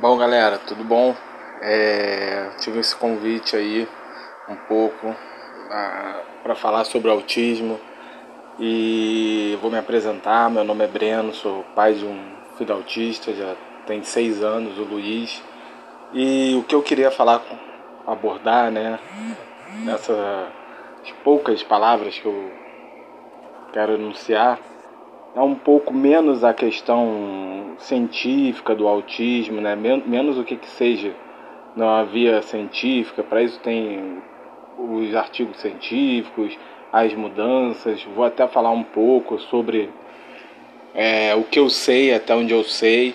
Bom, galera, tudo bom? É, tive esse convite aí um pouco para falar sobre autismo e vou me apresentar. Meu nome é Breno, sou pai de um filho autista, já tem seis anos, o Luiz. E o que eu queria falar, abordar, né, nessas poucas palavras que eu quero anunciar, é um pouco menos a questão científica do autismo, né? Men menos o que, que seja na via científica, para isso tem os artigos científicos, as mudanças. Vou até falar um pouco sobre é, o que eu sei, até onde eu sei.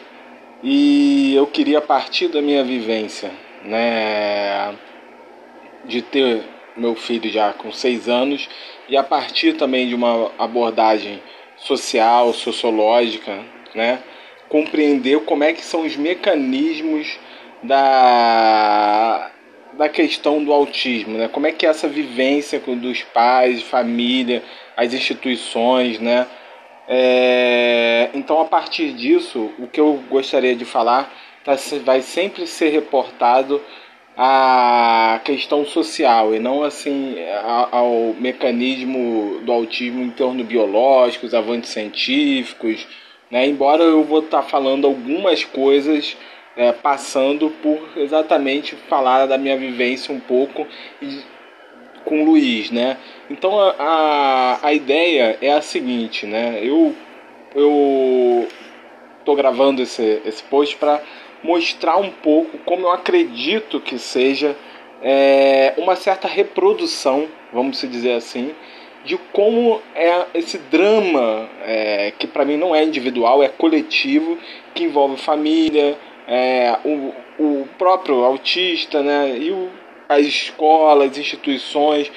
E eu queria partir da minha vivência, né? De ter meu filho já com seis anos e a partir também de uma abordagem social, sociológica, né? compreender como é que são os mecanismos da, da questão do autismo, né? Como é que é essa vivência dos pais, família, as instituições, né? É, então, a partir disso, o que eu gostaria de falar tá, vai sempre ser reportado à questão social e não assim ao mecanismo do autismo em torno biológico, os avanços científicos, né? Embora eu vou estar tá falando algumas coisas é, passando por exatamente falar da minha vivência um pouco com o Luiz, né? Então a, a, a ideia é a seguinte, né? Eu eu tô gravando esse, esse post para mostrar um pouco como eu acredito que seja é, uma certa reprodução, vamos dizer assim, de como é esse drama é, que para mim não é individual, é coletivo, que envolve família, é, o, o próprio autista, né, e o, as escolas, as instituições.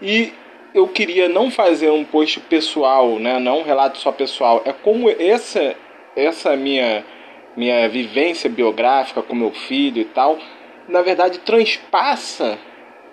E eu queria não fazer um post pessoal, né, não um relato só pessoal, é como essa, essa minha, minha vivência biográfica com meu filho e tal, na verdade transpassa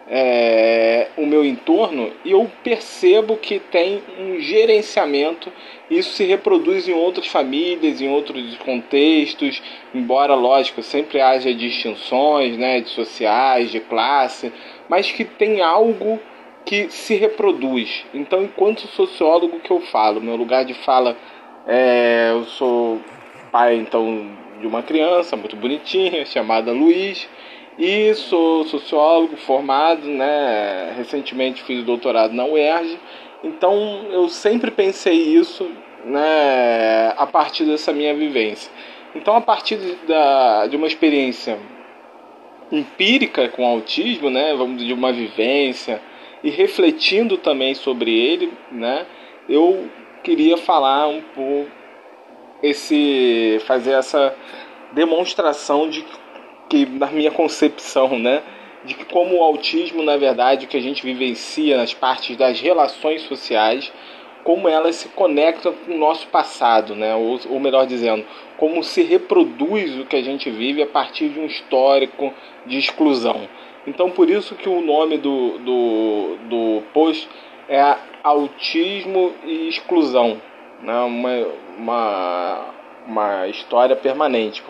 é, o meu entorno e eu percebo que tem um gerenciamento. Isso se reproduz em outras famílias, em outros contextos, embora, lógico, sempre haja distinções né, de sociais, de classe, mas que tem algo que se reproduz. Então, enquanto sociólogo que eu falo, meu lugar de fala é, eu sou pai então de uma criança muito bonitinha chamada Luiz e sou sociólogo formado, né? Recentemente fiz doutorado na UERJ, então eu sempre pensei isso, né? A partir dessa minha vivência. Então, a partir da, de uma experiência empírica com autismo, né? Vamos de uma vivência e refletindo também sobre ele, né? Eu queria falar um pouco esse fazer essa demonstração de que na minha concepção, né, de que como o autismo, na verdade, o que a gente vivencia nas partes das relações sociais, como elas se conectam com o nosso passado, né, ou, ou melhor dizendo, como se reproduz o que a gente vive a partir de um histórico de exclusão. Então, por isso que o nome do, do, do post é Autismo e Exclusão, né? uma, uma, uma história permanente,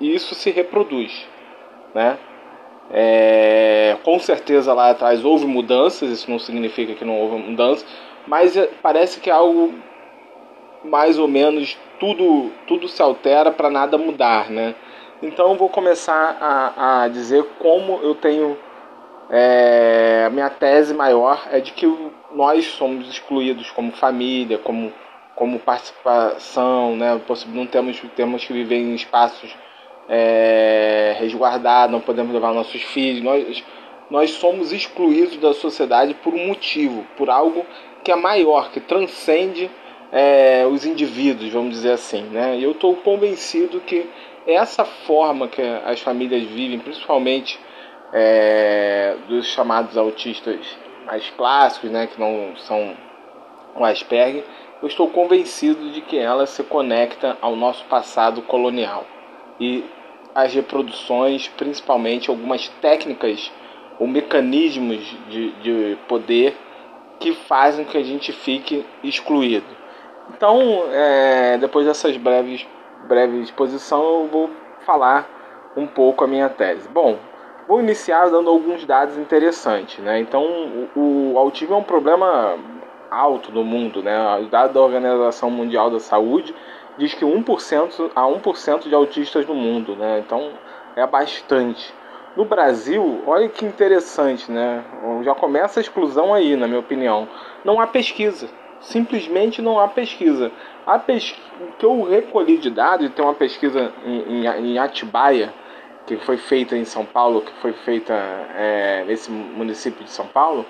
e isso se reproduz, né? É, com certeza lá atrás houve mudanças, isso não significa que não houve mudanças, mas é, parece que é algo mais ou menos tudo tudo se altera para nada mudar, né? Então eu vou começar a, a dizer como eu tenho é, minha tese maior é de que nós somos excluídos como família, como como participação, né? Não temos temos que viver em espaços é, resguardar, não podemos levar nossos filhos. Nós, nós somos excluídos da sociedade por um motivo, por algo que é maior, que transcende é, os indivíduos, vamos dizer assim. Né? E eu estou convencido que essa forma que as famílias vivem, principalmente é, dos chamados autistas mais clássicos, né, que não são o Asperger, eu estou convencido de que ela se conecta ao nosso passado colonial e as reproduções, principalmente algumas técnicas ou mecanismos de, de poder que fazem que a gente fique excluído. Então, é, depois dessas breves breve exposição, eu vou falar um pouco a minha tese. Bom, vou iniciar dando alguns dados interessantes, né? Então, o, o autismo é um problema alto no mundo, né? O dado da Organização Mundial da Saúde diz que 1% a 1% de autistas no mundo, né? Então, é bastante. No Brasil, olha que interessante, né? Já começa a exclusão aí, na minha opinião. Não há pesquisa. Simplesmente não há pesquisa. A pes... O que eu recolhi de dados, tem uma pesquisa em, em, em Atibaia, que foi feita em São Paulo, que foi feita é, nesse município de São Paulo,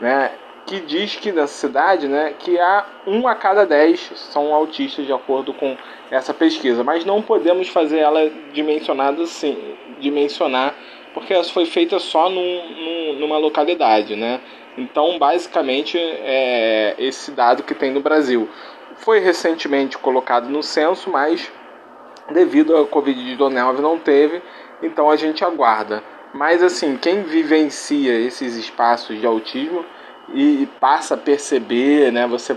né? que diz que na cidade, né, que há um a cada dez são autistas de acordo com essa pesquisa, mas não podemos fazer ela dimensionada assim, dimensionar, porque essa foi feita só num, num, numa localidade, né? Então, basicamente, é esse dado que tem no Brasil. Foi recentemente colocado no censo, mas devido à Covid-19 não teve, então a gente aguarda. Mas assim, quem vivencia esses espaços de autismo e, passa a perceber, né? Você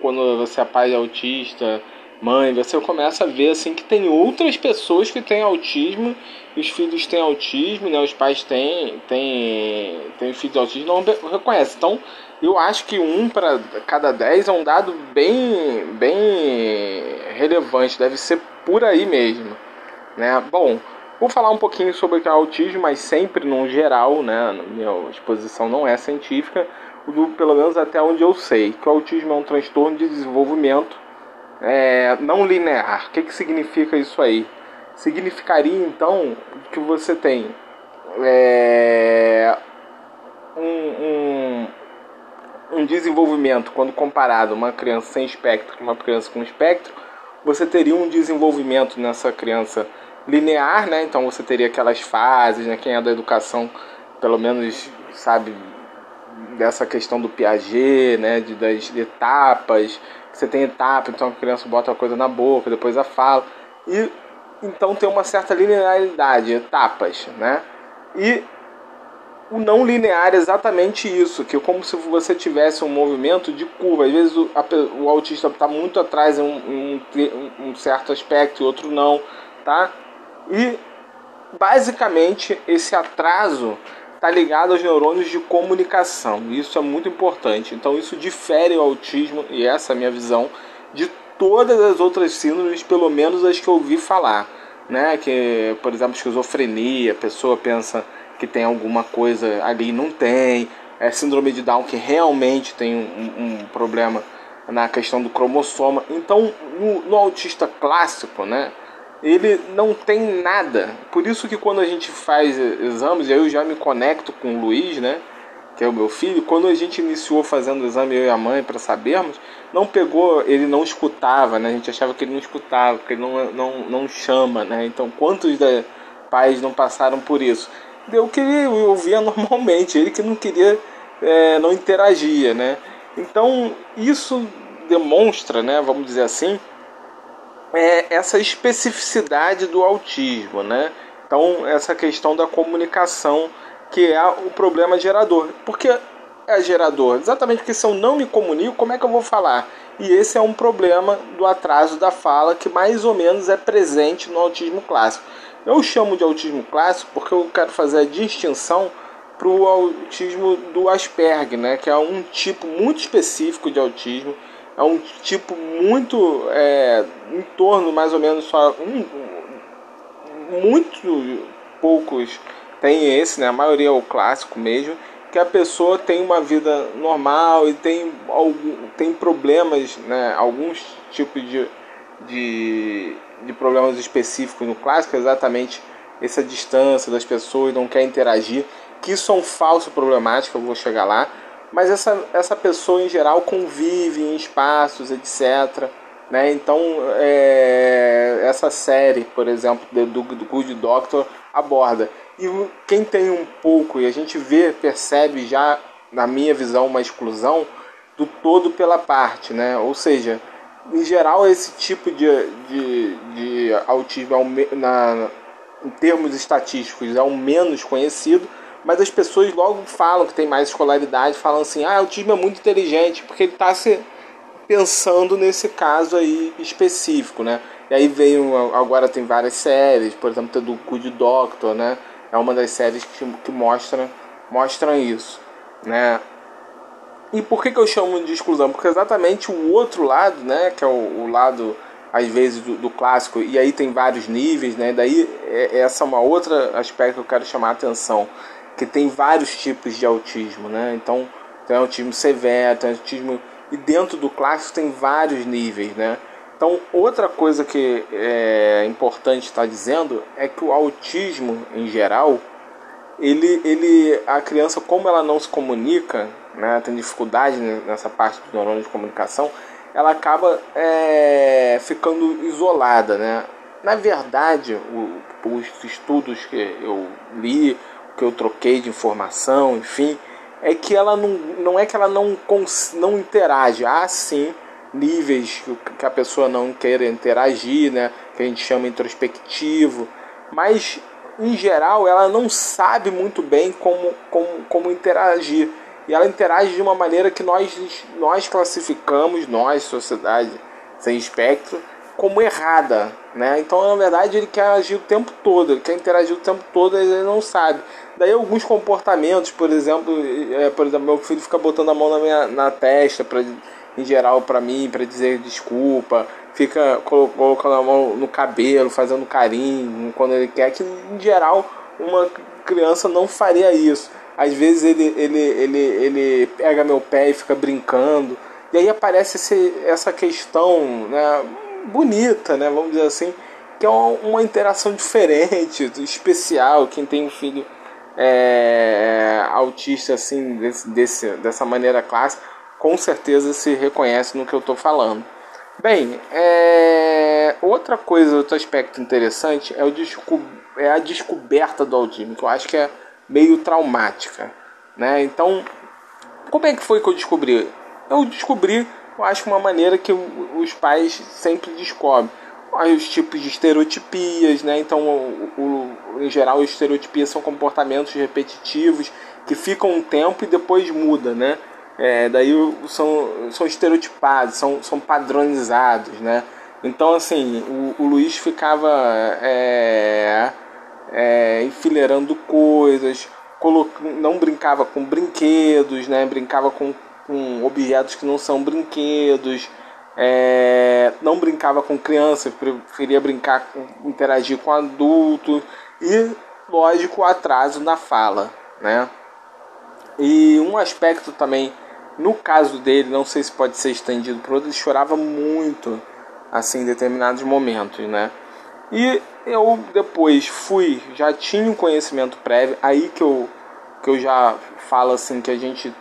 quando você é pai autista, mãe, você começa a ver assim que tem outras pessoas que têm autismo, os filhos têm autismo, né? Os pais têm têm, têm filhos autistas, não reconhece. Então, eu acho que um para cada dez é um dado bem bem relevante, deve ser por aí mesmo, né? Bom, Vou falar um pouquinho sobre o autismo, mas sempre no geral, né? Minha exposição não é científica, pelo menos até onde eu sei, que o autismo é um transtorno de desenvolvimento é, não linear. O que, que significa isso aí? Significaria então que você tem é, um, um, um, desenvolvimento, quando comparado uma criança sem espectro com uma criança com espectro, você teria um desenvolvimento nessa criança linear, né? Então você teria aquelas fases, né? Quem é da educação, pelo menos sabe dessa questão do Piaget, né? De, das etapas. Você tem etapa, então a criança bota a coisa na boca, depois a fala. E então tem uma certa linearidade, etapas, né? E o não linear é exatamente isso, que é como se você tivesse um movimento de curva. Às vezes o, a, o autista está muito atrás em um, um, um certo aspecto e outro não, tá? E basicamente esse atraso está ligado aos neurônios de comunicação. Isso é muito importante. Então isso difere o autismo e essa é a minha visão de todas as outras síndromes, pelo menos as que eu ouvi falar, né? Que, por exemplo, esquizofrenia, a pessoa pensa que tem alguma coisa ali e não tem. É síndrome de Down que realmente tem um, um problema na questão do cromossoma. Então, no, no autista clássico, né? Ele não tem nada. Por isso que quando a gente faz exames, eu já me conecto com o Luiz, né? Que é o meu filho. Quando a gente iniciou fazendo o exame, eu e a mãe, para sabermos, não pegou, ele não escutava, né? A gente achava que ele não escutava, que ele não, não, não chama, né? Então, quantos da, pais não passaram por isso? Eu queria, eu ouvia normalmente, ele que não queria, é, não interagia, né? Então, isso demonstra, né? Vamos dizer assim, é essa especificidade do autismo, né? Então, essa questão da comunicação que é o problema gerador. Porque é gerador? Exatamente porque se eu não me comunico, como é que eu vou falar? E esse é um problema do atraso da fala que mais ou menos é presente no autismo clássico. Eu chamo de autismo clássico porque eu quero fazer a distinção para o autismo do Asperger, né? que é um tipo muito específico de autismo é um tipo muito é, em torno mais ou menos só um, muito poucos tem esse, né? A maioria é o clássico mesmo, que a pessoa tem uma vida normal e tem algum, tem problemas, né? Alguns tipos de, de, de problemas específicos no clássico, exatamente essa distância das pessoas, não quer interagir, que isso é um falso problemático, eu vou chegar lá mas essa, essa pessoa em geral convive em espaços, etc. Né? Então, é, essa série, por exemplo, do, do Good Doctor aborda. E quem tem um pouco, e a gente vê, percebe já, na minha visão, uma exclusão do todo pela parte, né? Ou seja, em geral, esse tipo de, de, de autismo, é na, em termos estatísticos, é o menos conhecido, mas as pessoas logo falam que tem mais escolaridade, falam assim: ah, o time é muito inteligente, porque ele está se pensando nesse caso aí específico, né? E aí veio, agora tem várias séries, por exemplo, tem do Good Doctor, né? É uma das séries que, que mostra, mostram isso, né? E por que, que eu chamo de exclusão? Porque exatamente o outro lado, né? Que é o, o lado, às vezes, do, do, clássico, e aí tem vários níveis, né? Daí, é, essa é uma outra aspecto que eu quero chamar a atenção, que tem vários tipos de autismo, né? Então, tem autismo severo, tem autismo... E dentro do clássico tem vários níveis, né? Então, outra coisa que é importante estar dizendo é que o autismo em geral, ele, ele, a criança, como ela não se comunica, né, tem dificuldade nessa parte do neurônio de comunicação, ela acaba é, ficando isolada, né? Na verdade, o, os estudos que eu li, que eu troquei de informação, enfim, é que ela não, não é que ela não, não interage, há sim níveis que a pessoa não queira interagir, né? que a gente chama introspectivo, mas em geral ela não sabe muito bem como, como, como interagir. E ela interage de uma maneira que nós, nós classificamos, nós, sociedade sem espectro, como errada. Né? Então, na verdade, ele quer agir o tempo todo, ele quer interagir o tempo todo, ele não sabe. Daí alguns comportamentos, por exemplo, é, por exemplo, meu filho fica botando a mão na minha na testa para em geral para mim, para dizer desculpa, fica colocando a mão no cabelo, fazendo carinho quando ele quer, que em geral uma criança não faria isso. Às vezes ele, ele, ele, ele pega meu pé e fica brincando. E aí aparece esse, essa questão né, bonita, né, vamos dizer assim, que é uma, uma interação diferente, especial. Quem tem um filho é, autista assim, desse, desse, dessa maneira clássica, com certeza se reconhece no que eu estou falando. Bem, é... outra coisa, outro aspecto interessante é, o desco... é a descoberta do autismo, que eu acho que é meio traumática. Né? Então, como é que foi que eu descobri? Eu descobri, eu acho, uma maneira que os pais sempre descobrem. Os tipos de estereotipias, né? Então, o, o, em geral, estereotipias são comportamentos repetitivos que ficam um tempo e depois muda, né? é, daí são, são estereotipados, são, são padronizados, né? Então, assim, o, o Luiz ficava é, é, enfileirando coisas, não brincava com brinquedos, né? Brincava com, com objetos que não são brinquedos, é, não brincava com crianças, preferia brincar, interagir com adultos e, lógico, atraso na fala, né? E um aspecto também no caso dele, não sei se pode ser estendido para outro, ele chorava muito assim em determinados momentos, né? E eu depois fui, já tinha um conhecimento prévio, aí que eu, que eu já falo assim que a gente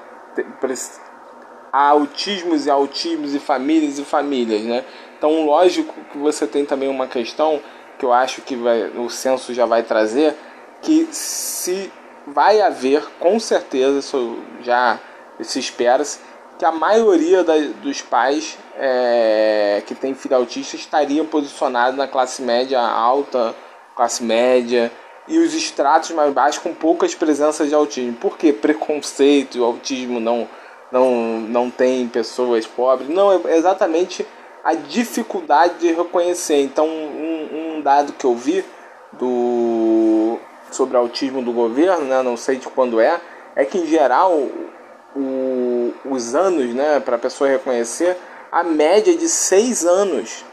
há autismos e autismos e famílias e famílias, né? Então, lógico que você tem também uma questão que eu acho que vai, o censo já vai trazer, que se vai haver, com certeza, isso já se espera-se que a maioria da, dos pais é, que tem filho autista estariam posicionados na classe média alta, classe média e os estratos mais baixos com poucas presenças de autismo. Por quê? Preconceito, autismo não, não, não tem pessoas pobres. Não, é exatamente a dificuldade de reconhecer. Então, um, um dado que eu vi do, sobre autismo do governo, né, não sei de quando é, é que em geral o, os anos, né, para a pessoa reconhecer, a média é de seis anos,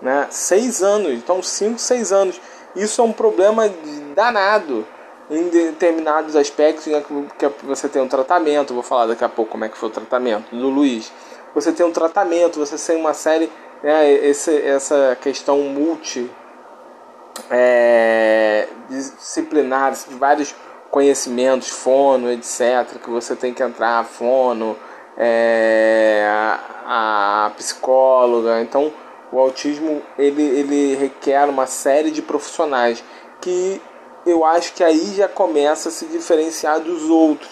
né, seis anos, então cinco, seis anos. Isso é um problema danado em determinados aspectos, né, que você tem um tratamento, vou falar daqui a pouco como é que foi o tratamento do Luiz. Você tem um tratamento, você tem uma série, né, esse, essa questão multi é, disciplinar, de vários conhecimentos, fono, etc., que você tem que entrar, fono, é, a, a, psicóloga. Então, o autismo ele, ele requer uma série de profissionais que eu acho que aí já começa a se diferenciar dos outros.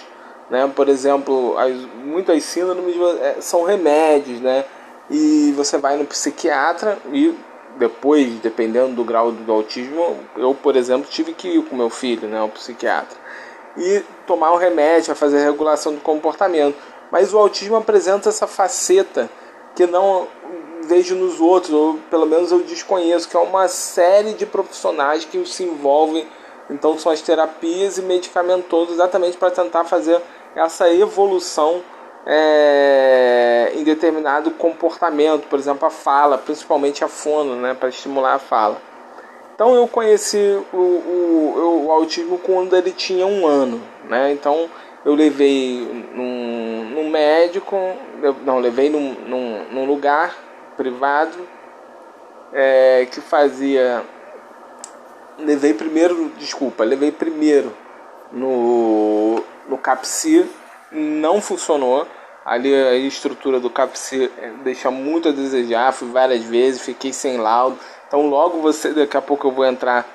Né? Por exemplo, as, muitas síndromes é, são remédios, né? E você vai no psiquiatra e depois, dependendo do grau do autismo, eu, por exemplo, tive que ir com meu filho, né, ao psiquiatra e tomar um remédio, a fazer regulação do comportamento. Mas o autismo apresenta essa faceta que não vejo nos outros, ou pelo menos eu desconheço, que é uma série de profissionais que se envolvem. Então são as terapias e medicamentosos exatamente para tentar fazer essa evolução é, em determinado comportamento, por exemplo, a fala, principalmente a fono, né, para estimular a fala. Então eu conheci o, o, o, autismo quando ele tinha um ano, né? Então eu levei num, num médico, não, levei num, num, num lugar privado é, que fazia. Levei primeiro, desculpa, levei primeiro no, no CAPSI, não funcionou. Ali a estrutura do CAPSI é, deixa muito a desejar, fui várias vezes, fiquei sem laudo então logo você, daqui a pouco eu vou entrar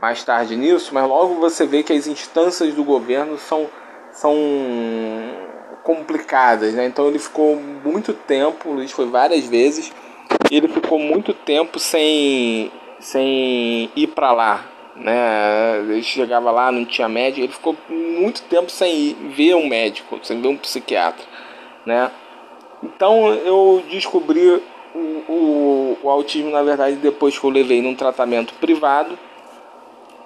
mais tarde nisso, mas logo você vê que as instâncias do governo são, são complicadas, né? Então ele ficou muito tempo, o Luiz foi várias vezes, ele ficou muito tempo sem, sem ir para lá, né? Ele chegava lá, não tinha médico, ele ficou muito tempo sem ir, ver um médico, sem ver um psiquiatra, né? Então eu descobri o, o, o, autismo, na verdade, depois que eu levei num tratamento privado,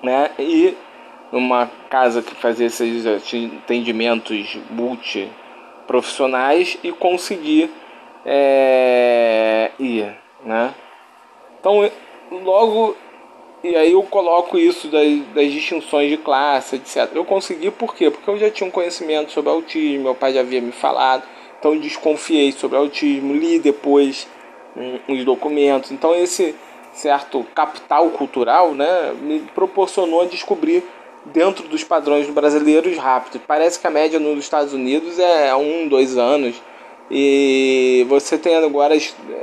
né? E numa casa que fazia esses atendimentos multiprofissionais e consegui é, ir, né? Então, logo e aí eu coloco isso das, das, distinções de classe, etc. Eu consegui por quê? Porque eu já tinha um conhecimento sobre autismo, meu pai já havia me falado, então eu desconfiei sobre autismo, li depois uns documentos. Então esse certo capital cultural né, me proporcionou descobrir dentro dos padrões brasileiros rápido. Parece que a média nos Estados Unidos é um, dois anos. E você tem agora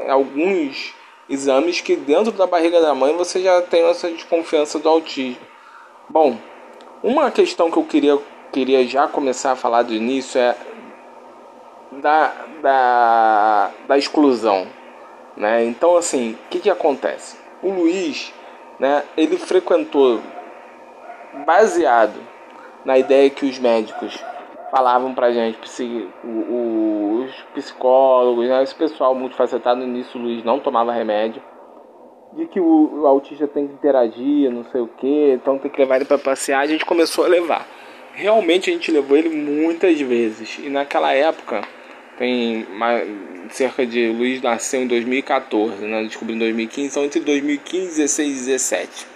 alguns exames que dentro da barriga da mãe você já tem essa desconfiança do autismo. Bom, uma questão que eu queria, queria já começar a falar do início é da, da, da exclusão. Né? Então, assim, o que, que acontece? O Luiz, né, ele frequentou baseado na ideia que os médicos falavam pra gente, os psicólogos, né, esse pessoal multifacetado no início, Luiz não tomava remédio, de que o, o autista tem que interagir, não sei o que, então tem que levar ele para passear, a gente começou a levar. Realmente a gente levou ele muitas vezes, e naquela época tem mais, cerca de Luiz nasceu em 2014, né? descobri em 2015, então entre 2015, 16 e 17,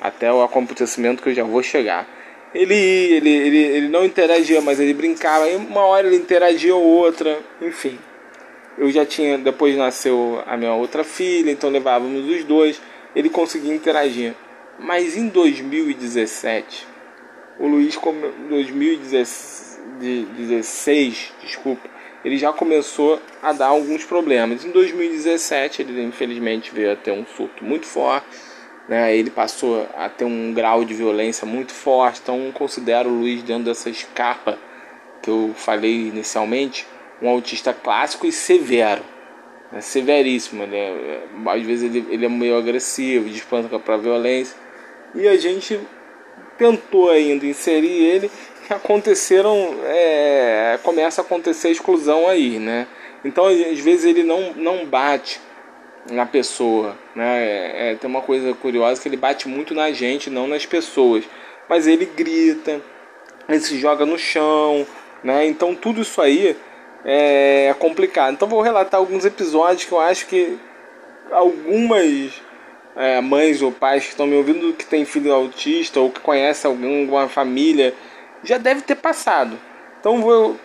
até o acontecimento que eu já vou chegar. Ele, ele, ele, ele não interagia, mas ele brincava, e uma hora ele interagia ou outra, enfim. Eu já tinha, depois nasceu a minha outra filha, então levávamos os dois, ele conseguia interagir. Mas em 2017, o Luiz, 2016, desculpa, ele já começou a dar alguns problemas. Em 2017, ele infelizmente veio a ter um surto muito forte, né? Ele passou a ter um grau de violência muito forte, então considero o Luiz dentro dessa escapa que eu falei inicialmente, um autista clássico e severo. Né? Severíssimo, ele é, às vezes ele, ele é meio agressivo, despanca para violência. E a gente tentou ainda inserir ele aconteceram é, começa a acontecer a exclusão aí, né? Então às vezes ele não, não bate na pessoa, né? É, é, tem uma coisa curiosa que ele bate muito na gente, não nas pessoas, mas ele grita, ele se joga no chão, né? Então tudo isso aí é complicado. Então vou relatar alguns episódios que eu acho que algumas é, mães ou pais que estão me ouvindo que tem filho autista ou que conhece alguma família já deve ter passado. Então vou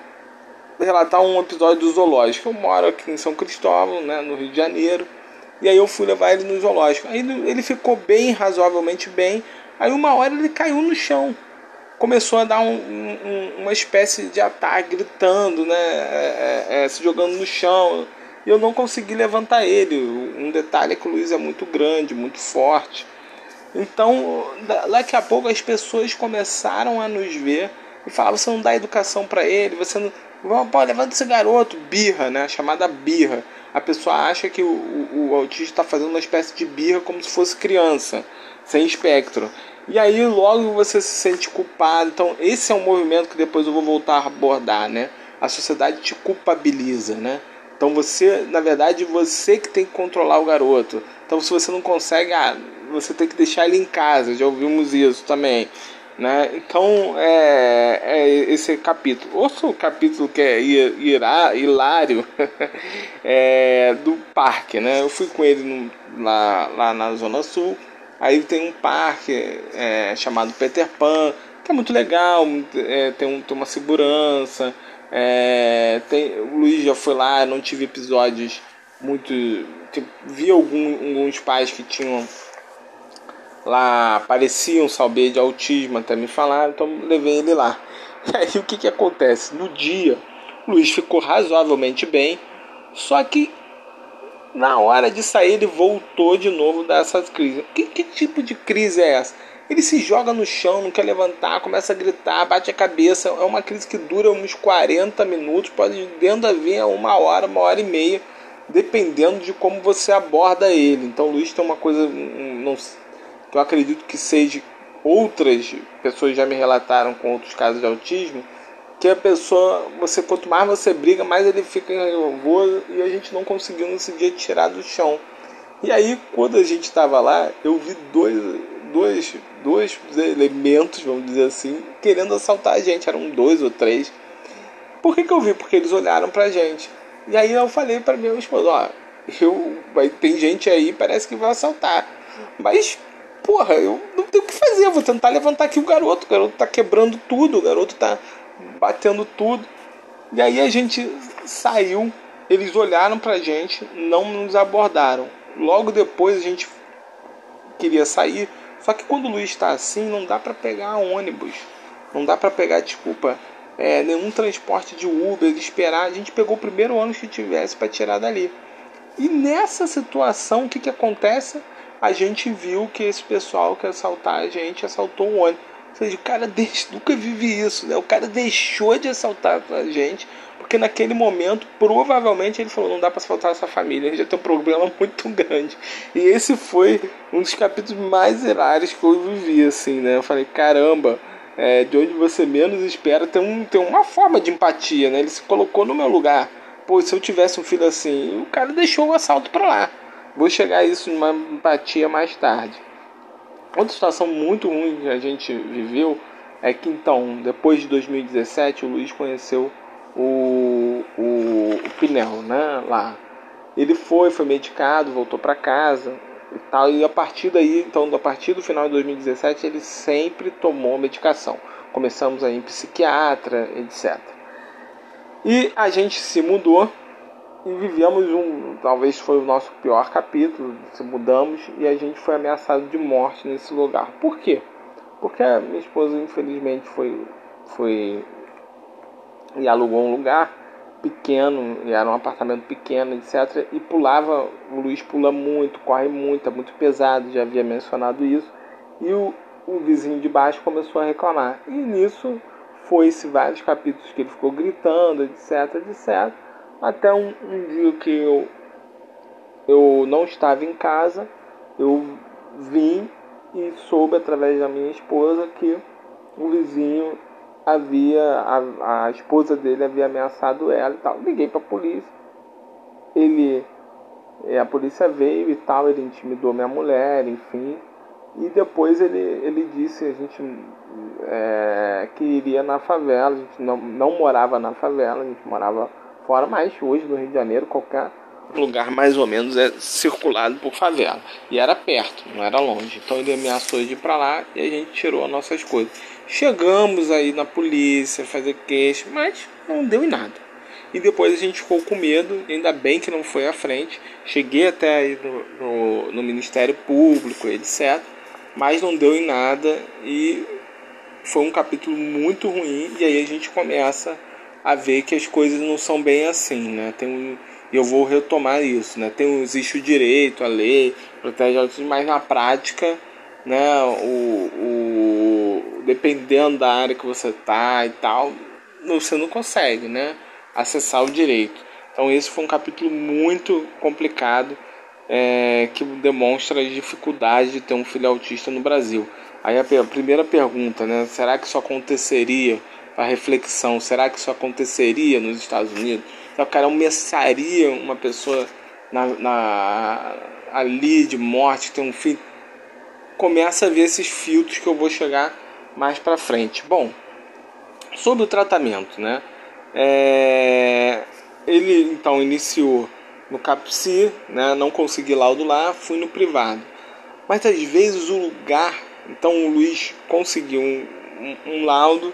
relatar um episódio do zoológico. Eu moro aqui em São Cristóvão, né, no Rio de Janeiro. E aí eu fui levar ele no zoológico. Aí ele ficou bem, razoavelmente bem. Aí uma hora ele caiu no chão. Começou a dar um, um, uma espécie de ataque, gritando, né? É, é, é, se jogando no chão. E eu não consegui levantar ele. Um detalhe é que o Luiz é muito grande, muito forte. Então, daqui a pouco as pessoas começaram a nos ver e falavam: você não dá educação para ele, você não. Pô, levanta esse garoto, birra, né? Chamada birra. A pessoa acha que o, o, o autista está fazendo uma espécie de birra como se fosse criança, sem espectro. E aí logo você se sente culpado. Então, esse é um movimento que depois eu vou voltar a abordar, né? A sociedade te culpabiliza, né? Então você, na verdade, você que tem que controlar o garoto. Então se você não consegue, ah, você tem que deixar ele em casa. Já ouvimos isso também. Né? Então, é, é esse capítulo. Outro capítulo que é irá, hilário é do parque. Né? Eu fui com ele no, lá, lá na Zona Sul. Aí tem um parque é, chamado Peter Pan, que é muito legal, é, tem, um, tem uma segurança. É, tem, o Luiz já foi lá, não tive episódios muito. Tipo, vi algum, alguns pais que tinham lá pareciam saber de autismo até me falaram, então levei ele lá. E aí o que, que acontece? No dia, o Luiz ficou razoavelmente bem, só que na hora de sair ele voltou de novo dessa crise. Que, que tipo de crise é essa? Ele se joga no chão, não quer levantar, começa a gritar, bate a cabeça. É uma crise que dura uns 40 minutos, pode dentro da vir uma hora, uma hora e meia, dependendo de como você aborda ele. Então o Luiz tem uma coisa, não, que eu acredito que seja outras pessoas já me relataram com outros casos de autismo, que a pessoa, você quanto mais você briga, mais ele fica nervoso e a gente não conseguiu nesse dia tirar do chão. E aí, quando a gente estava lá, eu vi dois, dois, dois elementos, vamos dizer assim, querendo assaltar a gente. Eram dois ou três. Por que, que eu vi? Porque eles olharam pra gente. E aí eu falei para minha esposa, ó, eu, tem gente aí, parece que vai assaltar. Mas porra, eu não tenho o que fazer, vou tentar levantar aqui o garoto. O garoto tá quebrando tudo, o garoto tá batendo tudo. E aí a gente saiu, eles olharam pra gente, não nos abordaram. Logo depois a gente queria sair, só que quando o Luiz está assim, não dá para pegar ônibus, não dá para pegar, desculpa, é, nenhum transporte de Uber, esperar. A gente pegou o primeiro ônibus que tivesse para tirar dali. E nessa situação, o que, que acontece? A gente viu que esse pessoal que assaltar a gente assaltou o ônibus. Ou seja, o cara deixa, nunca vive isso, né? O cara deixou de assaltar a gente, porque naquele momento, provavelmente, ele falou: não dá para assaltar essa família, a gente já tem um problema muito grande. E esse foi um dos capítulos mais hilários que eu vivi, assim, né? Eu falei: caramba, é, de onde você menos espera, tem, um, tem uma forma de empatia, né? Ele se colocou no meu lugar. Pô, se eu tivesse um filho assim, o cara deixou o assalto para lá. Vou chegar a isso numa empatia mais tarde. Outra situação muito ruim que a gente viveu é que então, depois de 2017, o Luiz conheceu o, o, o Pinel, né, lá. Ele foi, foi medicado, voltou para casa e tal, e a partir daí, então, a partir do final de 2017, ele sempre tomou medicação. Começamos aí em psiquiatra, etc. E a gente se mudou e vivemos um, talvez foi o nosso pior capítulo, se mudamos e a gente foi ameaçado de morte nesse lugar. Por quê? Porque a minha esposa infelizmente foi foi e alugou um lugar pequeno, era um apartamento pequeno, etc. E pulava, o Luiz pula muito, corre muito, é muito pesado, já havia mencionado isso. E o, o vizinho de baixo começou a reclamar. E nisso foi-se vários capítulos que ele ficou gritando, etc, etc até um, um dia que eu, eu não estava em casa, eu vim e soube através da minha esposa que o vizinho havia a, a esposa dele havia ameaçado ela e tal. Liguei para a polícia. Ele é, a polícia veio e tal, ele intimidou minha mulher, enfim. E depois ele, ele disse a gente é, que iria na favela, a gente não, não morava na favela, a gente morava fora, mas hoje no Rio de Janeiro qualquer lugar mais ou menos é circulado por favela. E era perto, não era longe. Então ele ameaçou de ir para lá e a gente tirou as nossas coisas. Chegamos aí na polícia, fazer queixa, mas não deu em nada. E depois a gente ficou com medo, ainda bem que não foi à frente. Cheguei até aí no, no, no Ministério Público, etc. Mas não deu em nada e foi um capítulo muito ruim. E aí a gente começa a ver que as coisas não são bem assim, né? Tem um, eu vou retomar isso, né? Tem existe o direito, a lei, protege a mas na prática, né? O, o dependendo da área que você tá e tal, você não consegue, né? Acessar o direito. Então esse foi um capítulo muito complicado é, que demonstra a dificuldade de ter um filho autista no Brasil. Aí a, primeira pergunta, né? Será que isso aconteceria? A reflexão: será que isso aconteceria nos Estados Unidos? o cara almeçaria uma pessoa na, na, ali de morte, tem um fim. Começa a ver esses filtros que eu vou chegar mais para frente. Bom, sobre o tratamento, né? É, ele então iniciou no CAPSI, né? Não consegui laudo lá, fui no privado. Mas às vezes o lugar, então o Luiz conseguiu um, um, um laudo,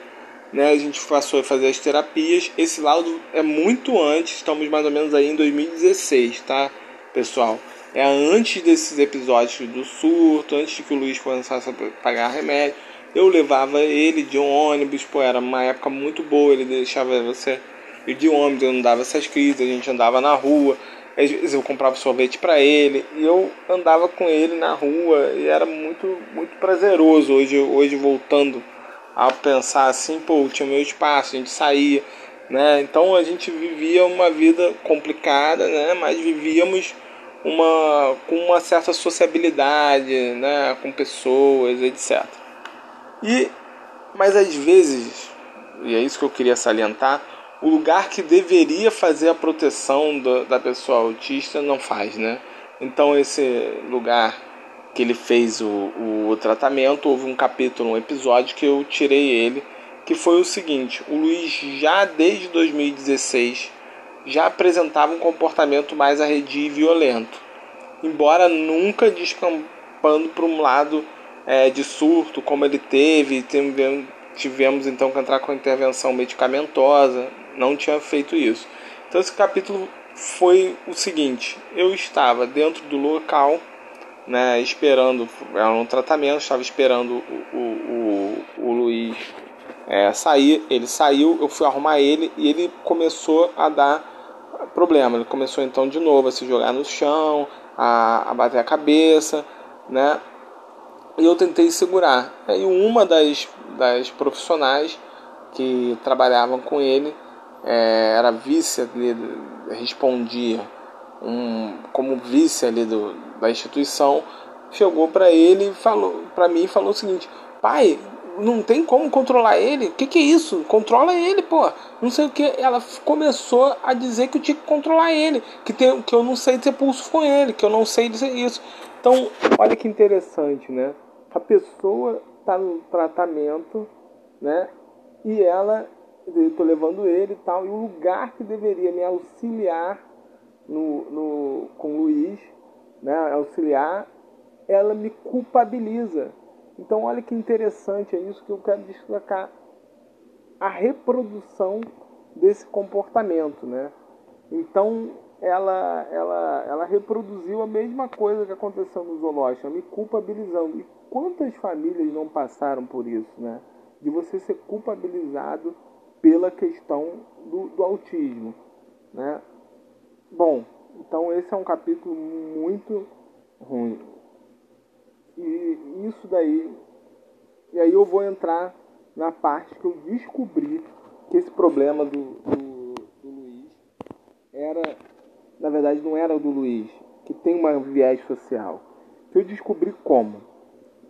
né? A gente passou a fazer as terapias. Esse laudo é muito antes, estamos mais ou menos aí em 2016, tá, pessoal? É antes desses episódios do surto, antes que o Luiz começasse a pagar remédio. Eu levava ele de ônibus, pô, era uma época muito boa, ele deixava você ir de ônibus, eu não dava essas crises, a gente andava na rua, às vezes eu comprava sorvete para ele e eu andava com ele na rua e era muito muito prazeroso hoje hoje voltando a pensar assim, pô, tinha meu espaço, a gente saía, né? Então a gente vivia uma vida complicada, né? Mas vivíamos uma com uma certa sociabilidade, né, com pessoas, etc. E mas às vezes, e é isso que eu queria salientar, o lugar que deveria fazer a proteção do, da pessoa autista não faz, né? Então esse lugar que ele fez o, o, tratamento, houve um capítulo, um episódio que eu tirei ele, que foi o seguinte: o Luiz já desde 2016 já apresentava um comportamento mais arredio e violento, embora nunca descampando para um lado é, de surto como ele teve, tivemos então que entrar com intervenção medicamentosa, não tinha feito isso. Então esse capítulo foi o seguinte: eu estava dentro do local, né, esperando, era um tratamento, estava esperando o, o, o, o Luiz é, sair. Ele saiu, eu fui arrumar ele e ele começou a dar problema. Ele começou então de novo a se jogar no chão, a, a bater a cabeça, né? E eu tentei segurar. E uma das, das profissionais que trabalhavam com ele é, era vice ali, respondia um, como vice ali do, da instituição, chegou para ele falou para mim falou o seguinte: pai, não tem como controlar ele. O que, que é isso? Controla ele, pô. Não sei o que. Ela começou a dizer que eu tinha que controlar ele, que, tem, que eu não sei ter pulso com ele, que eu não sei dizer isso. Então, olha que interessante, né? A pessoa está no tratamento, né? E ela eu estou levando ele e tal, e o lugar que deveria me auxiliar no, no, com o Luiz, né, auxiliar, ela me culpabiliza. Então olha que interessante, é isso que eu quero destacar. A reprodução desse comportamento, né? Então ela, ela, ela reproduziu a mesma coisa que aconteceu no zoológico, me culpabilizando. E quantas famílias não passaram por isso, né? De você ser culpabilizado pela questão do, do autismo. Né? Bom, então esse é um capítulo muito ruim. E isso daí. E aí eu vou entrar na parte que eu descobri que esse problema do, do, do Luiz era. Na verdade, não era do Luiz, que tem uma viés social. Que eu descobri como.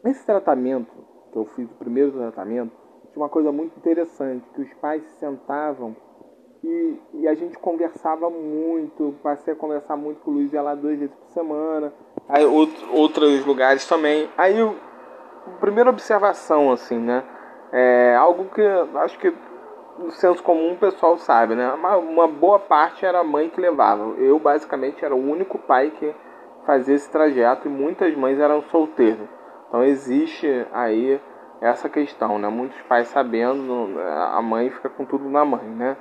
Esse tratamento que eu fiz, o primeiro tratamento, tinha uma coisa muito interessante, que os pais se sentavam e, e, a gente conversava muito, passei a conversar muito com o Luiz, ia lá duas vezes por semana, aí outro, outros lugares também. Aí, primeira observação, assim, né, é algo que acho que no senso comum o pessoal sabe, né, uma, uma boa parte era a mãe que levava. Eu, basicamente, era o único pai que fazia esse trajeto e muitas mães eram solteiras. Então, existe aí essa questão, né? Muitos pais sabendo, a mãe fica com tudo na mãe, né?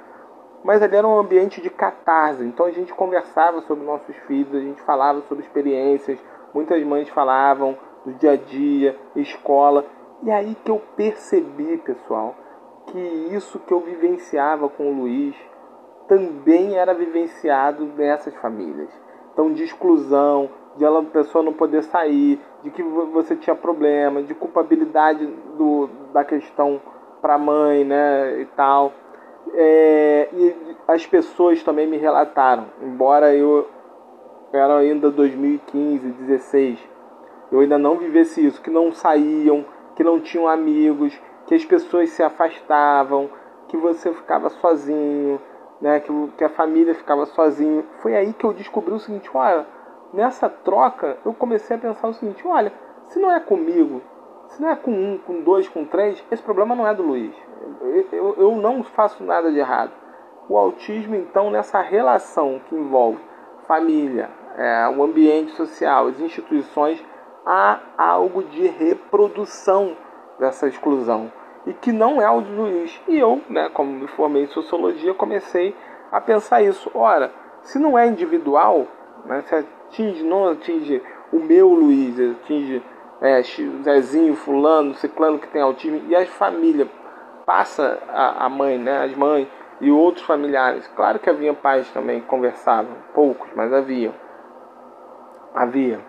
Mas ali era um ambiente de catarse, então a gente conversava sobre nossos filhos, a gente falava sobre experiências, muitas mães falavam do dia a dia, escola, e aí que eu percebi, pessoal, que isso que eu vivenciava com o Luiz também era vivenciado nessas famílias. Então, de exclusão, de ela, a pessoa não poder sair, de que você tinha problema, de culpabilidade do, da questão para a mãe, né, e tal. É, e as pessoas também me relataram, embora eu era ainda 2015, 16, eu ainda não vivesse isso, que não saíam, que não tinham amigos, que as pessoas se afastavam, que você ficava sozinho, né, que, que a família ficava sozinha. Foi aí que eu descobri o seguinte, olha, nessa troca eu comecei a pensar o seguinte, olha, se não é comigo, se não é com um, com dois, com três, esse problema não é do Luiz. Eu, eu, não faço nada de errado. O autismo, então, nessa relação que envolve família, é, o ambiente social, as instituições, há algo de reprodução dessa exclusão e que não é o de Luiz. E eu, né, como me formei em sociologia, comecei a pensar isso. Ora, se não é individual, né, se atinge, não atinge o meu Luiz, atinge é, Zezinho, fulano, ciclano que tem autismo e as famílias passa a, a mãe, né, as mães e outros familiares. Claro que havia pais também que conversavam, poucos, mas havia. Havia.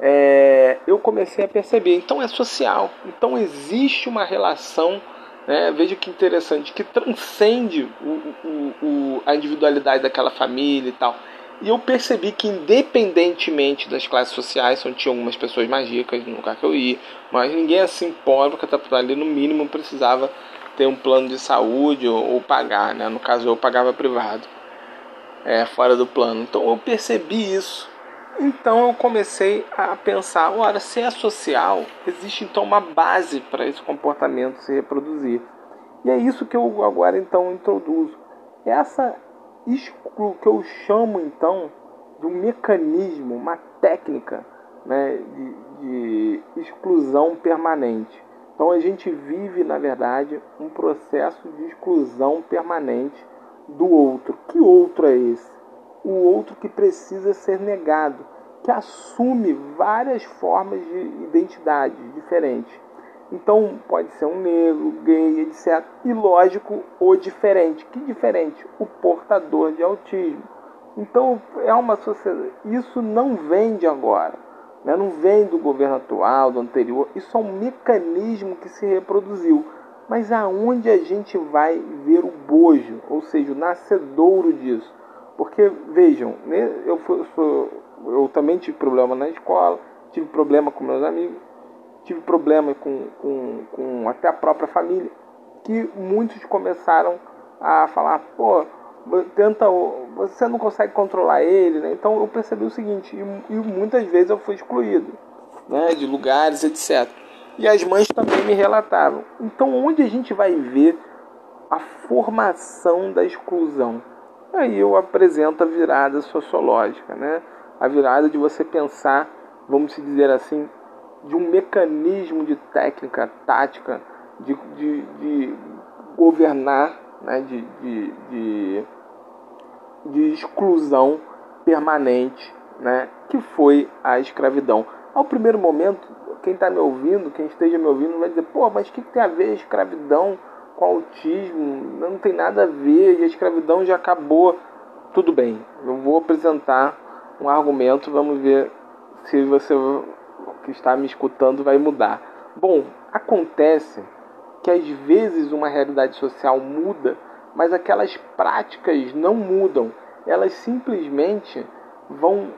É, eu comecei a perceber. Então é social. Então existe uma relação. Né, veja que interessante, que transcende o, o, o, a individualidade daquela família e tal. E eu percebi que, independentemente das classes sociais, onde tinha algumas pessoas mais ricas no lugar que eu ia, mas ninguém assim pobre, porque ali no mínimo precisava ter um plano de saúde ou, ou pagar, né? No caso eu pagava privado, é, fora do plano. Então eu percebi isso. Então eu comecei a pensar, ora, se é social, existe então uma base para esse comportamento se reproduzir. E é isso que eu agora então introduzo. Essa que eu chamo então de um mecanismo, uma técnica né, de, de exclusão permanente. Então a gente vive, na verdade, um processo de exclusão permanente do outro. Que outro é esse? O outro que precisa ser negado, que assume várias formas de identidade diferentes. Então pode ser um negro, gay, etc. E lógico, o diferente. Que diferente? O portador de autismo. Então é uma sociedade. Isso não vem de agora né? não vem do governo atual, do anterior, isso é um mecanismo que se reproduziu. Mas aonde a gente vai ver o bojo, ou seja, o nascedouro disso? Porque, vejam, né, eu, sou, eu também tive problema na escola, tive problema com meus amigos, tive problema com, com, com até a própria família, que muitos começaram a falar, pô, tenta você não consegue controlar ele né? então eu percebi o seguinte e, e, muitas vezes eu fui excluído né de lugares etc e as mães também me relatavam. Então onde a gente vai ver a formação da exclusão? Aí eu apresento a virada sociológica né? A virada de você pensar vamos dizer assim de um mecanismo de técnica tática de, de, de governar né, de, de, de de exclusão permanente, né, que foi a escravidão. Ao primeiro momento, quem está me ouvindo, quem esteja me ouvindo, vai dizer: pô, mas o que, que tem a ver a escravidão com autismo? Não tem nada a ver, a escravidão já acabou. Tudo bem, eu vou apresentar um argumento, vamos ver se você que está me escutando vai mudar. Bom, acontece que às vezes uma realidade social muda mas aquelas práticas não mudam, elas simplesmente vão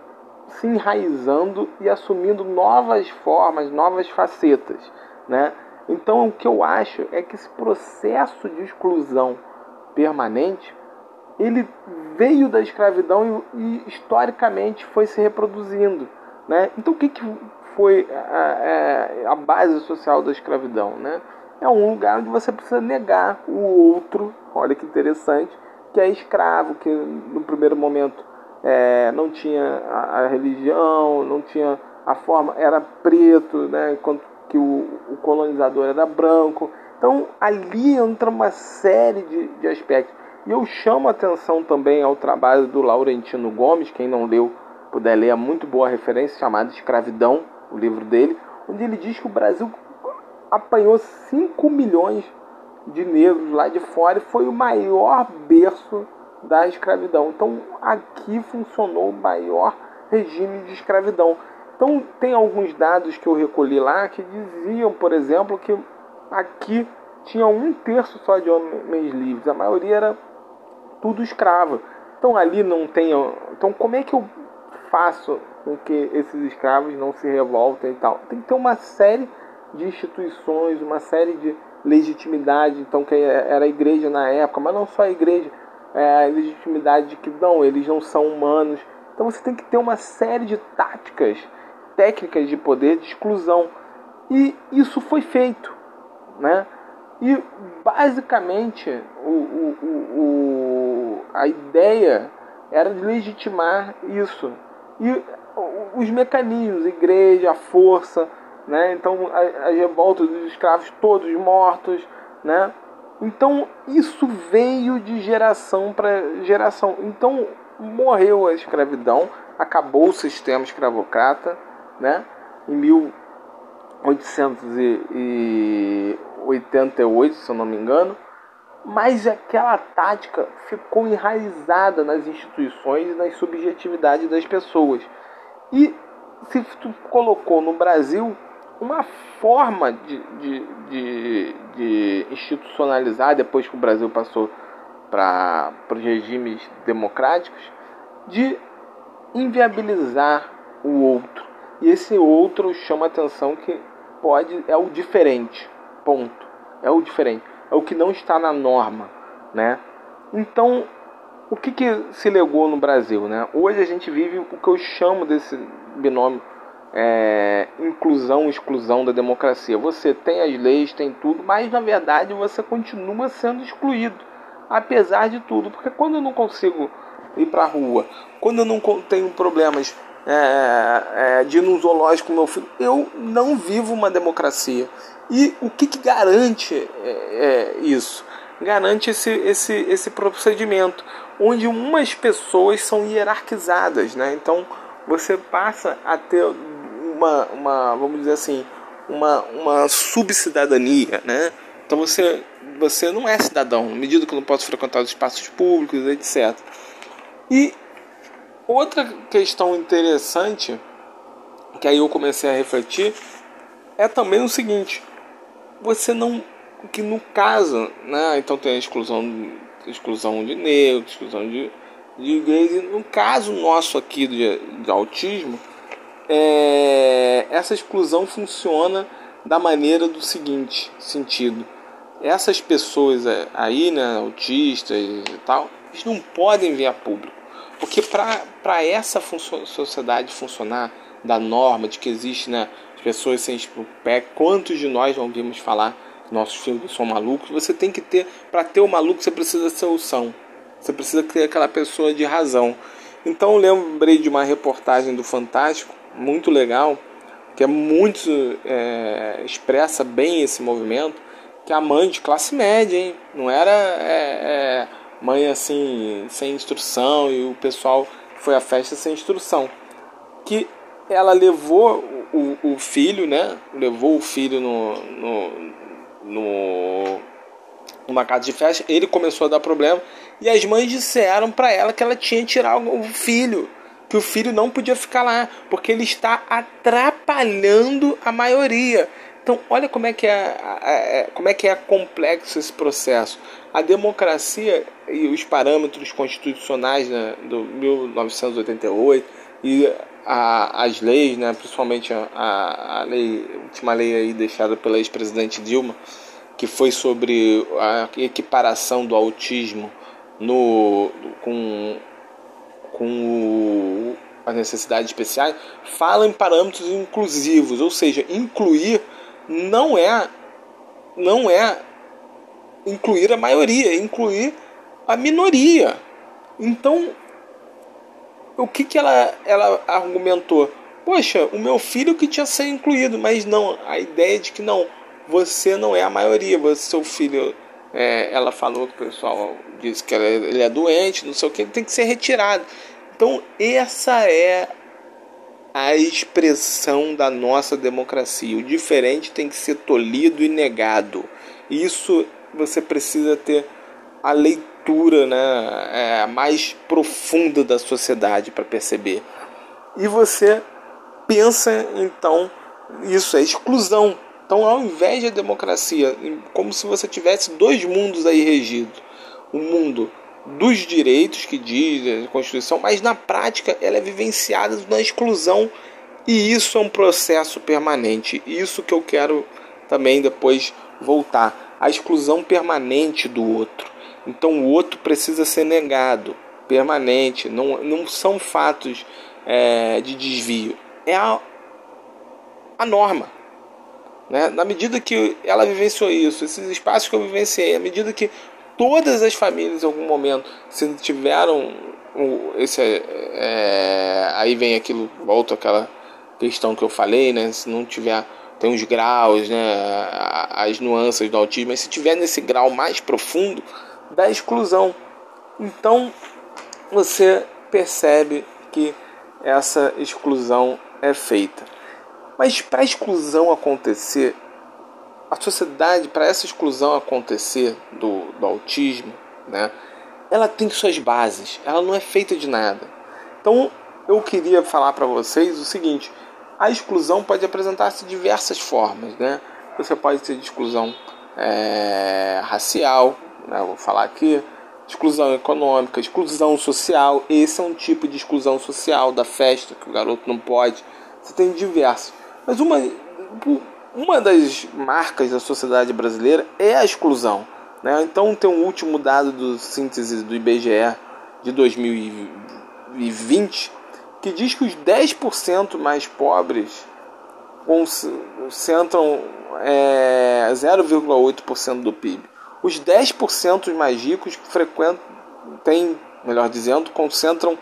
se enraizando e assumindo novas formas, novas facetas, né? Então o que eu acho é que esse processo de exclusão permanente ele veio da escravidão e, e historicamente foi se reproduzindo, né? Então o que, que foi a, a, a base social da escravidão, né? É um lugar onde você precisa negar o outro, olha que interessante, que é escravo, que no primeiro momento é, não tinha a, a, religião, não tinha a forma, era preto, né, enquanto que o, o colonizador era branco. Então ali entra uma série de, de aspectos. E eu chamo atenção também ao trabalho do Laurentino Gomes, quem não leu puder ler, é muito boa referência, chamada Escravidão, o livro dele, onde ele diz que o Brasil apanhou 5 milhões de negros lá de fora e foi o maior berço da escravidão. Então aqui funcionou o maior regime de escravidão. Então tem alguns dados que eu recolhi lá que diziam, por exemplo, que aqui tinha um terço só de homens livres, a maioria era tudo escravo. Então ali não tem. Então como é que eu faço com que esses escravos não se revoltem e tal? Tem que ter uma série de instituições, uma série de legitimidade, então que era a igreja na época, mas não só a igreja, é, a legitimidade de que não, eles não são humanos. Então você tem que ter uma série de táticas, técnicas de poder de exclusão. E isso foi feito. Né? E basicamente o, o, o, a ideia era de legitimar isso. E os mecanismos, igreja, força, né? então as revoltas dos escravos todos mortos. Né? Então isso veio de geração para geração. Então morreu a escravidão, acabou o sistema escravocrata, né? Em 1888, se eu não me engano. Mas aquela tática ficou enraizada nas instituições e nas subjetividades das pessoas. E se tu colocou no Brasil uma forma de, de, de, de institucionalizar, depois que o Brasil passou para os regimes democráticos, de inviabilizar o outro. E esse outro chama atenção que pode é o diferente, ponto. É o diferente, é o que não está na norma, né? Então, o que, que se legou no Brasil, né? Hoje a gente vive o que eu chamo desse binômio é, inclusão exclusão da democracia. Você tem as leis, tem tudo, mas na verdade você continua sendo excluído, apesar de tudo. Porque quando eu não consigo ir para a rua, quando eu não tenho problemas é, é, de ir num zoológico meu filho, eu não vivo uma democracia. E o que, que garante é, é, isso? Garante esse, esse, esse procedimento, onde umas pessoas são hierarquizadas, né? Então você passa a ter uma, uma vamos dizer assim, uma, uma subcidadania, né? Então você, você não é cidadão, na medida que eu não posso frequentar os espaços públicos, etc. E outra questão interessante, que aí eu comecei a refletir, é também o seguinte, você não, que no caso, né, então tem a exclusão, exclusão de negros, exclusão de, de gays, no caso nosso aqui de, de autismo, é, essa exclusão funciona da maneira do seguinte sentido. Essas pessoas aí, né, autistas e tal, eles não podem vir a público. Porque para essa sociedade funcionar, da norma, de que existe né, pessoas sem pé, quantos de nós não ouvimos falar nossos filhos são malucos? Você tem que ter, para ter o maluco, você precisa de solução. Você precisa ter aquela pessoa de razão. Então eu lembrei de uma reportagem do Fantástico muito legal, que é muito é, expressa bem esse movimento, que é a mãe de classe média, hein? Não era é, é, mãe assim sem instrução e o pessoal foi à festa sem instrução, que ela levou o, o filho, né? Levou o filho no, no, no numa casa de festa, ele começou a dar problema e as mães disseram para ela que ela tinha que tirar o filho que o filho não podia ficar lá, porque ele está atrapalhando a maioria. Então, olha como é que é, é, como é, que é complexo esse processo. A democracia e os parâmetros constitucionais né, do 1988 e a, as leis, né, principalmente a, a, lei, a última lei aí deixada pela ex-presidente Dilma, que foi sobre a equiparação do autismo no, com com as necessidades especiais, fala em parâmetros inclusivos, ou seja, incluir não é não é incluir a maioria, é incluir a minoria. Então, o que, que ela, ela argumentou? Poxa, o meu filho que tinha ser incluído, mas não, a ideia de que não, você não é a maioria, você, seu filho, é, ela falou que o pessoal disse que ele é doente, não sei o que, ele tem que ser retirado. Então, essa é a expressão da nossa democracia. O diferente tem que ser tolhido e negado. Isso você precisa ter a leitura né, é, mais profunda da sociedade para perceber. E você pensa então, isso é exclusão. Então, ao invés da democracia, como se você tivesse dois mundos aí regidos: o mundo dos direitos que diz a Constituição, mas na prática ela é vivenciada na exclusão e isso é um processo permanente. Isso que eu quero também depois voltar, a exclusão permanente do outro. Então o outro precisa ser negado, permanente. Não, não são fatos é, de desvio. É a, a norma. Né? Na medida que ela vivenciou isso, esses espaços que eu vivenciei, à medida que todas as famílias em algum momento se tiveram esse é, aí vem aquilo volta aquela questão que eu falei né? Se não tiver tem uns graus né? As nuances do autismo mas se tiver nesse grau mais profundo da exclusão. Então você percebe que essa exclusão é feita. Mas para a exclusão acontecer a sociedade para essa exclusão acontecer do, do autismo né ela tem suas bases, ela não é feita de nada. Então, eu queria falar para vocês o seguinte: a exclusão pode apresentar-se de diversas formas, né? Você pode ter de exclusão é, racial, né? vou falar aqui, exclusão econômica, exclusão social. Esse é um tipo de exclusão social da festa que o garoto não pode. Você tem diversos. Mas uma, uma das marcas da sociedade brasileira é a exclusão. Né? Então tem um último dado do síntese do IBGE de 2020 que diz que os 10% mais pobres concentram é, 0,8% do PIB. Os 10% mais ricos frequentam, tem, melhor dizendo, concentram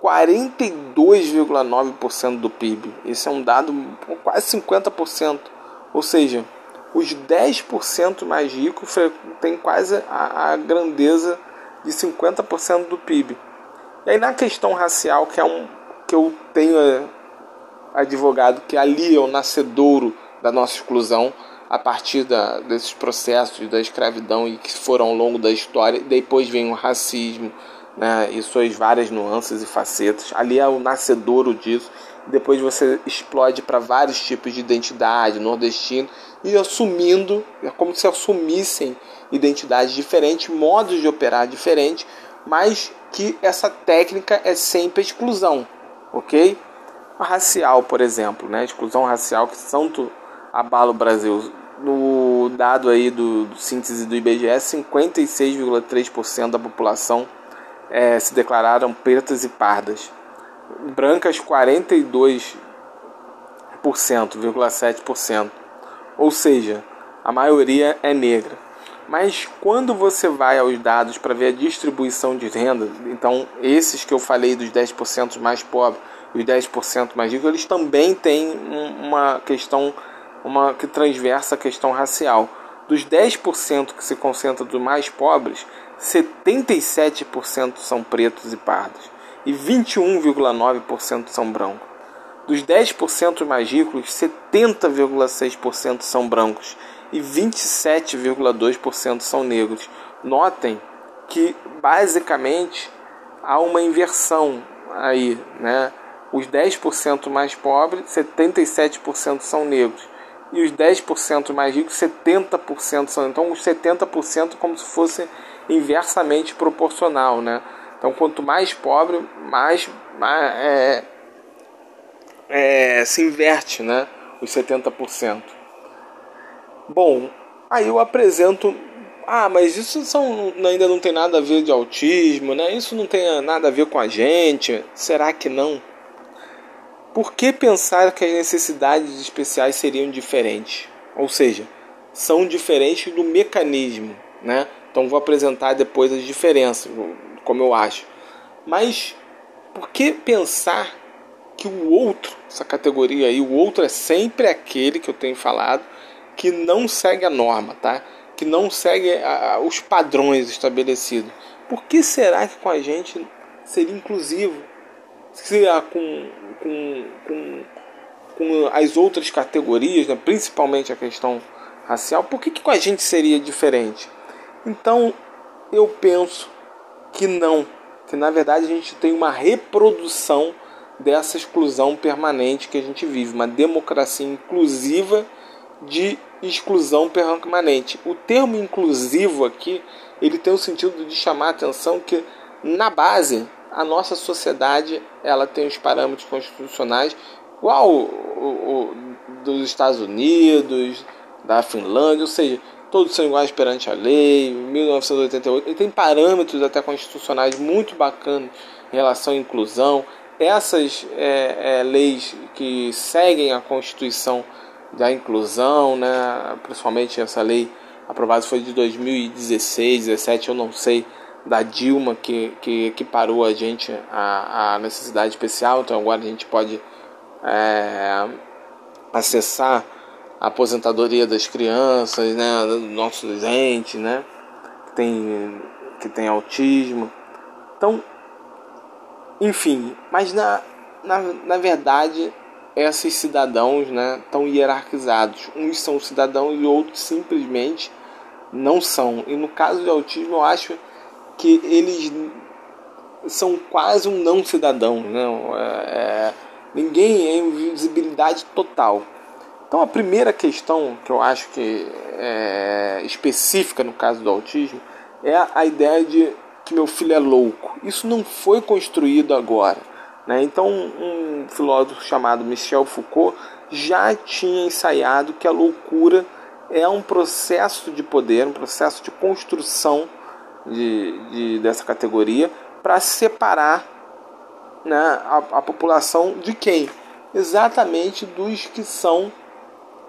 42,9% do PIB. Esse é um dado quase 50%. Ou seja, os 10% mais ricos têm quase a, a grandeza de 50% do PIB. E aí na questão racial, que é um que eu tenho é, advogado que ali é o nascedouro da nossa exclusão a partir da, desses processos da escravidão e que foram ao longo da história. Depois vem o racismo né, e suas várias nuances e facetas. Ali é o nascedouro disso depois você explode para vários tipos de identidade, nordestino, e assumindo, é como se assumissem identidades diferentes, modos de operar diferentes, mas que essa técnica é sempre exclusão, ok? A racial, por exemplo, né? exclusão racial que tanto abala o Brasil. No dado aí do, do síntese do IBGE, 56,3% da população é, se declararam pretas e pardas brancas 42,7%, ou seja, a maioria é negra. Mas quando você vai aos dados para ver a distribuição de renda, então esses que eu falei dos 10% mais pobres e os 10% mais ricos, eles também têm uma questão uma que transversa a questão racial. Dos 10% que se concentra dos mais pobres, 77% são pretos e pardos e 21,9% são brancos. Dos 10% mais ricos, 70,6% são brancos e 27,2% são negros. Notem que basicamente há uma inversão aí, né? Os 10% mais pobres, 77% são negros. E os 10% mais ricos, 70% são. Então, os 70% como se fosse inversamente proporcional, né? Então, quanto mais pobre, mais, mais é, é, se inverte né, os 70%. Bom, aí eu apresento. Ah, mas isso são, ainda não tem nada a ver de autismo, né? Isso não tem nada a ver com a gente. Será que não? Por que pensar que as necessidades especiais seriam diferentes? Ou seja, são diferentes do mecanismo, né? Então vou apresentar depois as diferenças como eu acho. Mas por que pensar que o outro, essa categoria aí, o outro é sempre aquele que eu tenho falado que não segue a norma, tá? Que não segue a, os padrões estabelecidos. Por que será que com a gente seria inclusivo? Se com, com, com, com as outras categorias, né? principalmente a questão racial, por que, que com a gente seria diferente? Então eu penso que não, que na verdade a gente tem uma reprodução dessa exclusão permanente que a gente vive, uma democracia inclusiva de exclusão permanente. O termo inclusivo aqui, ele tem o sentido de chamar a atenção que na base a nossa sociedade ela tem os parâmetros constitucionais igual o, o, o dos Estados Unidos, da Finlândia, ou seja, todos são iguais perante a lei, 1988. Ele tem parâmetros até constitucionais muito bacanas em relação à inclusão. Essas é, é, leis que seguem a Constituição da inclusão, né, principalmente essa lei aprovada foi de 2016, 17, eu não sei, da Dilma, que, que, que parou a gente a, a necessidade especial, então agora a gente pode é, acessar aposentadoria das crianças, né, nossos entes, né, que tem, que tem autismo. Então, enfim, mas na, na, na verdade, esses cidadãos né, estão hierarquizados. Uns são cidadãos e outros simplesmente não são. E no caso de autismo, eu acho que eles são quase um não cidadão. Né? É, ninguém é invisibilidade total. Então a primeira questão que eu acho que é específica no caso do autismo é a ideia de que meu filho é louco. Isso não foi construído agora. Né? Então um filósofo chamado Michel Foucault já tinha ensaiado que a loucura é um processo de poder, um processo de construção de, de dessa categoria para separar né, a, a população de quem? Exatamente dos que são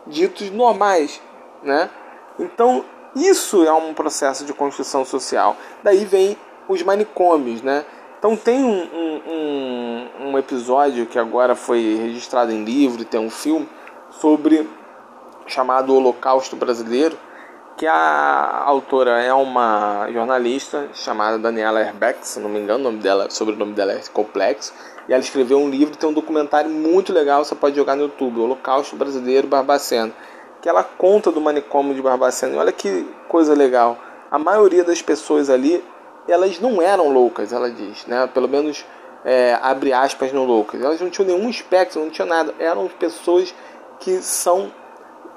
ditos normais, né? Então isso é um processo de construção social. Daí vem os manicômios, né? Então tem um, um, um, episódio que agora foi registrado em livro, tem um filme sobre chamado Holocausto Brasileiro, que a autora é uma jornalista chamada Daniela Herbeck, se não me engano, o nome dela, o nome dela é complexo, e ela escreveu um livro, tem um documentário muito legal, você pode jogar no YouTube, Holocausto Brasileiro Barbacena, que ela conta do manicômio de Barbacena. E olha que coisa legal. A maioria das pessoas ali, elas não eram loucas, ela diz, né? Pelo menos é, abre aspas no loucas. Elas não tinham nenhum espectro, não tinham nada. Eram pessoas que são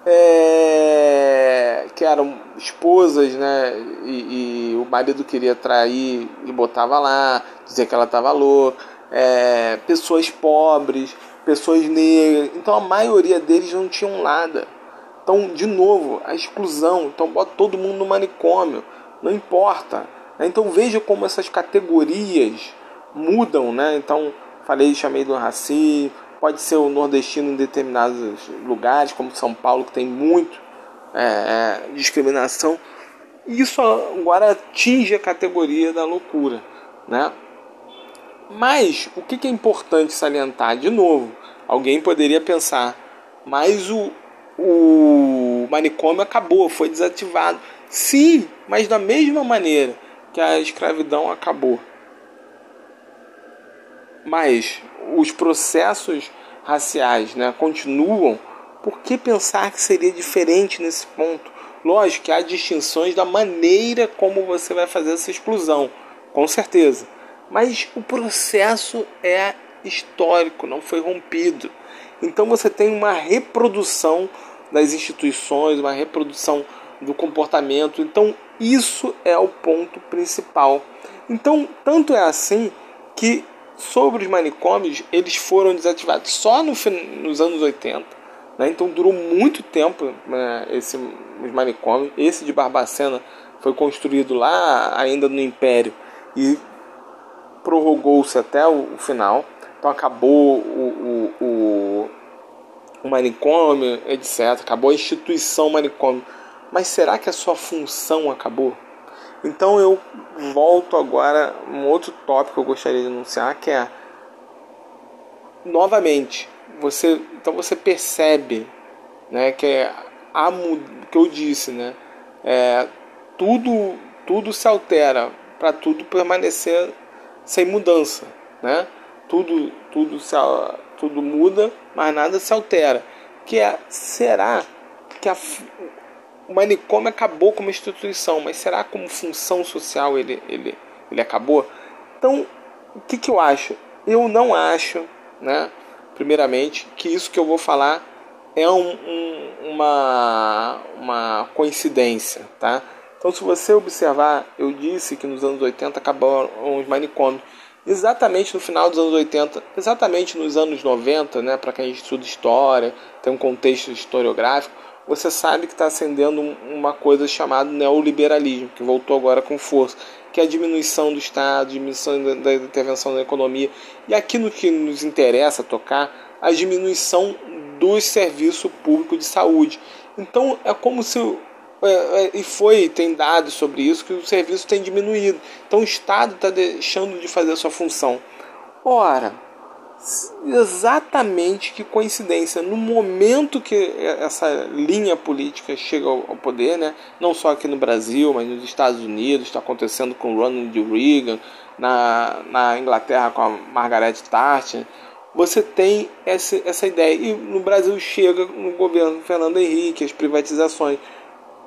é, que eram esposas, né? E, e, o marido queria trair e botava lá, dizer que ela estava louca. É, pessoas pobres, pessoas negras. Então a maioria deles não tinham nada. Então, de novo, a exclusão. Então bota todo mundo no manicômio. Não importa. Então veja como essas categorias mudam, né? Então falei, chamei do racismo pode ser o nordestino em determinados lugares, como São Paulo, que tem muito é, é, discriminação. Isso agora atinge a categoria da loucura, né? Mas o que é importante salientar de novo? Alguém poderia pensar, mas o, o manicômio acabou, foi desativado. Sim, mas da mesma maneira que a escravidão acabou. Mas os processos raciais né, continuam, por que pensar que seria diferente nesse ponto? Lógico que há distinções da maneira como você vai fazer essa exclusão, com certeza. Mas o processo é histórico, não foi rompido. Então você tem uma reprodução das instituições, uma reprodução do comportamento. Então isso é o ponto principal. Então, tanto é assim que sobre os manicômios, eles foram desativados só no, nos anos 80. Né? Então durou muito tempo né, esse, os manicômios. Esse de Barbacena foi construído lá ainda no Império e prorrogou-se até o, final. Então acabou o, o, o, o manicômio, etc. Acabou a instituição manicômio. Mas será que a sua função acabou? Então eu volto agora um outro tópico que eu gostaria de anunciar que é novamente você então você percebe né que é a que eu disse né é, tudo tudo se altera para tudo permanecer sem mudança né tudo tudo se, tudo muda mas nada se altera que é será que a, o manicômio acabou como instituição, mas será como função social ele, ele, ele acabou? Então, o que, que eu acho? Eu não acho, né, primeiramente, que isso que eu vou falar é um, um, uma, uma coincidência, tá? Então, se você observar, eu disse que nos anos 80 acabaram os manicômios. Exatamente no final dos anos 80, exatamente nos anos 90, né, para quem estuda história, tem um contexto historiográfico, você sabe que está acendendo uma coisa chamada neoliberalismo, que voltou agora com força, que é a diminuição do Estado, diminuição da intervenção na economia. E aqui no que nos interessa tocar, a diminuição do serviço público de saúde. Então é como se e foi, tem dados sobre isso, que o serviço tem diminuído. Então o Estado está deixando de fazer a sua função. Ora, exatamente que coincidência, no momento que essa linha política chega ao poder, né, não só aqui no Brasil, mas nos Estados Unidos, está acontecendo com Ronald Reagan, na, na Inglaterra com a Margaret Thatcher, você tem essa, essa ideia. E no Brasil chega no governo Fernando Henrique, as privatizações.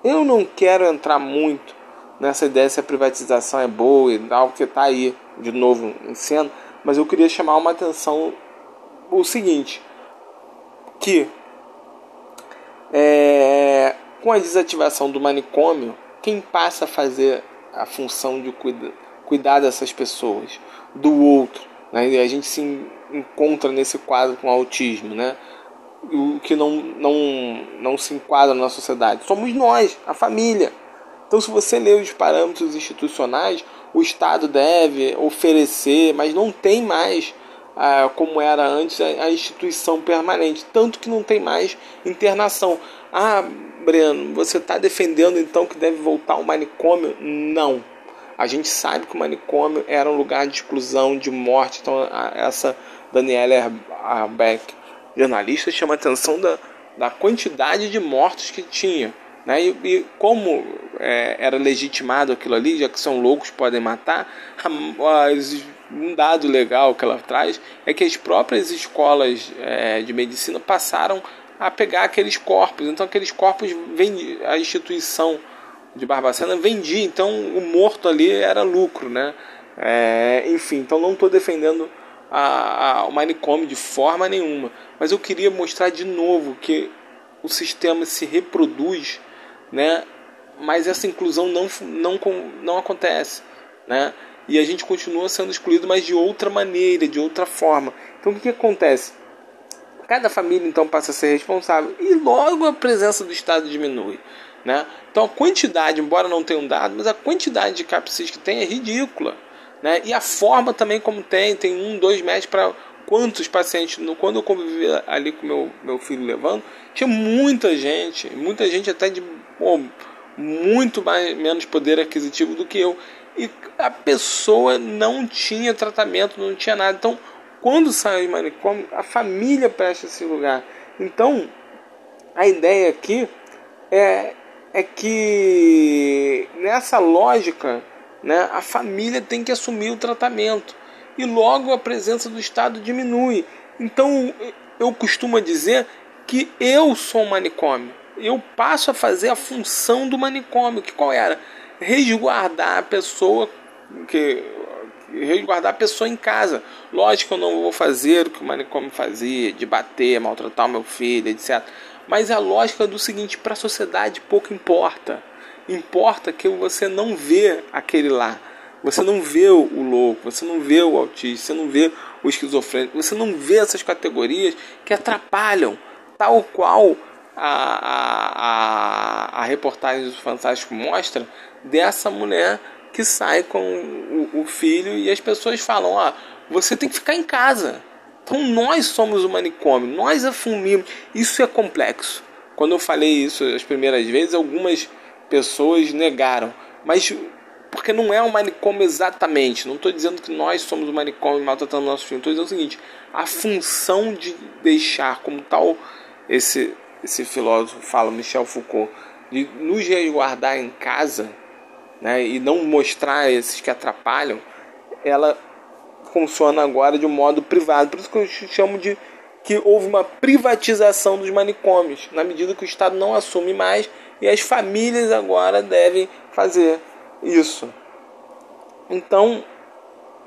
Eu não quero entrar muito nessa ideia se a privatização é boa e tal, porque está aí de novo em cena mas eu queria chamar uma atenção o seguinte, que é, com a desativação do manicômio, quem passa a fazer a função de cuida, cuidar dessas pessoas, do outro, né? E a gente se encontra nesse quadro com autismo, né? O que não, não, não se enquadra na sociedade. Somos nós, a família. Então, se você ler os parâmetros institucionais, o Estado deve oferecer, mas não tem mais ah, como era antes a, instituição permanente, tanto que não tem mais internação. Ah, Breno, você está defendendo então que deve voltar ao manicômio? Não. A gente sabe que o manicômio era um lugar de exclusão, de morte. Então, essa Daniela Jornalista, chama a atenção da, da quantidade de mortos que tinha. Né? E, e como é, era legitimado aquilo ali, já que são loucos podem matar, um dado legal que ela traz é que as próprias escolas é, de medicina passaram a pegar aqueles corpos. Então aqueles corpos vendi, a instituição de Barbacena vendia, então o morto ali era lucro, né? É, enfim, então não estou defendendo a, a, o manicômio de forma nenhuma, mas eu queria mostrar de novo que o sistema se reproduz né? Mas essa inclusão não, não, não acontece, né? E a gente continua sendo excluído, mas de outra maneira, de outra forma. Então o que, que acontece? Cada família então passa a ser responsável e logo a presença do Estado diminui. Né? Então a quantidade, embora não tenha um dado, mas a quantidade de CAPSIS que tem é ridícula. Né? E a forma também como tem, tem um, dois médicos para quantos pacientes. Quando eu convivi ali com meu, meu filho levando, tinha muita gente, muita gente até de muito mais, menos poder aquisitivo do que eu. E a pessoa não tinha tratamento, não tinha nada. Então, quando sai o manicômio, a família presta esse lugar. Então, a ideia aqui é, é que nessa lógica, né, a família tem que assumir o tratamento e logo a presença do Estado diminui. Então, eu costumo dizer que eu sou um manicômio eu passo a fazer a função do manicômio, que qual era? Resguardar a pessoa que resguardar a pessoa em casa. Lógico que eu não vou fazer o que o manicômio fazia, de bater, maltratar o meu filho, etc. Mas a lógica do seguinte, para a sociedade pouco importa. Importa que você não vê aquele lá. Você não vê o louco, você não vê o autista, você não vê o esquizofrênico, você não vê essas categorias que atrapalham, tal qual a, a, a reportagem do Fantástico mostra dessa mulher que sai com o, o filho e as pessoas falam: ó, você tem que ficar em casa. Então nós somos o manicômio, nós afundimos. Isso é complexo. Quando eu falei isso as primeiras vezes, algumas pessoas negaram. Mas porque não é um manicômio exatamente. Não estou dizendo que nós somos o manicômio maltratando nosso filho. Estou dizendo o seguinte: a função de deixar como tal esse esse filósofo fala, Michel Foucault, de nos resguardar em casa né, e não mostrar esses que atrapalham, ela funciona agora de um modo privado. Por isso que eu chamo de que houve uma privatização dos manicômios, na medida que o Estado não assume mais e as famílias agora devem fazer isso. Então,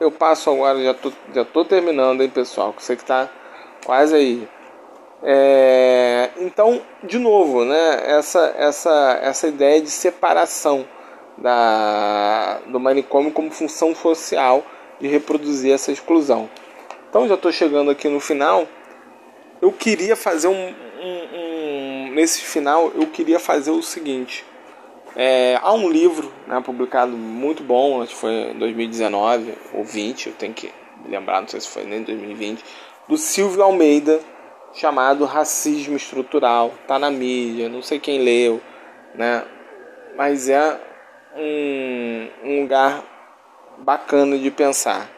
eu passo agora, já tô, já tô terminando, hein, pessoal, que você que está quase aí. É, então, de novo, né, essa, essa, essa ideia de separação da, do manicômio como função social de reproduzir essa exclusão. Então, já estou chegando aqui no final. Eu queria fazer um, um, um, nesse final eu queria fazer o seguinte. É, há um livro né, publicado muito bom, acho que foi em 2019 ou 20, eu tenho que lembrar, não sei se foi nem 2020, do Silvio Almeida, chamado Racismo Estrutural. Tá na mídia, não sei quem leu, né? Mas é um, um lugar bacana de pensar.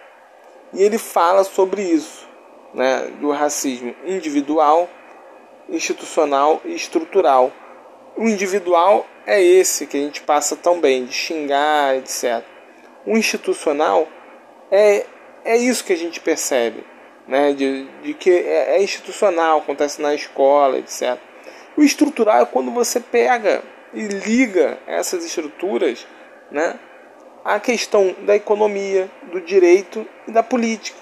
E ele fala sobre isso, né? Do racismo individual, institucional e estrutural. O individual é esse que a gente passa tão bem, de xingar, etc. O institucional é, é isso que a gente percebe né, de, de que é, é institucional, acontece na escola, etc. O estrutural é quando você pega e liga essas estruturas né, à questão da economia, do direito e da política.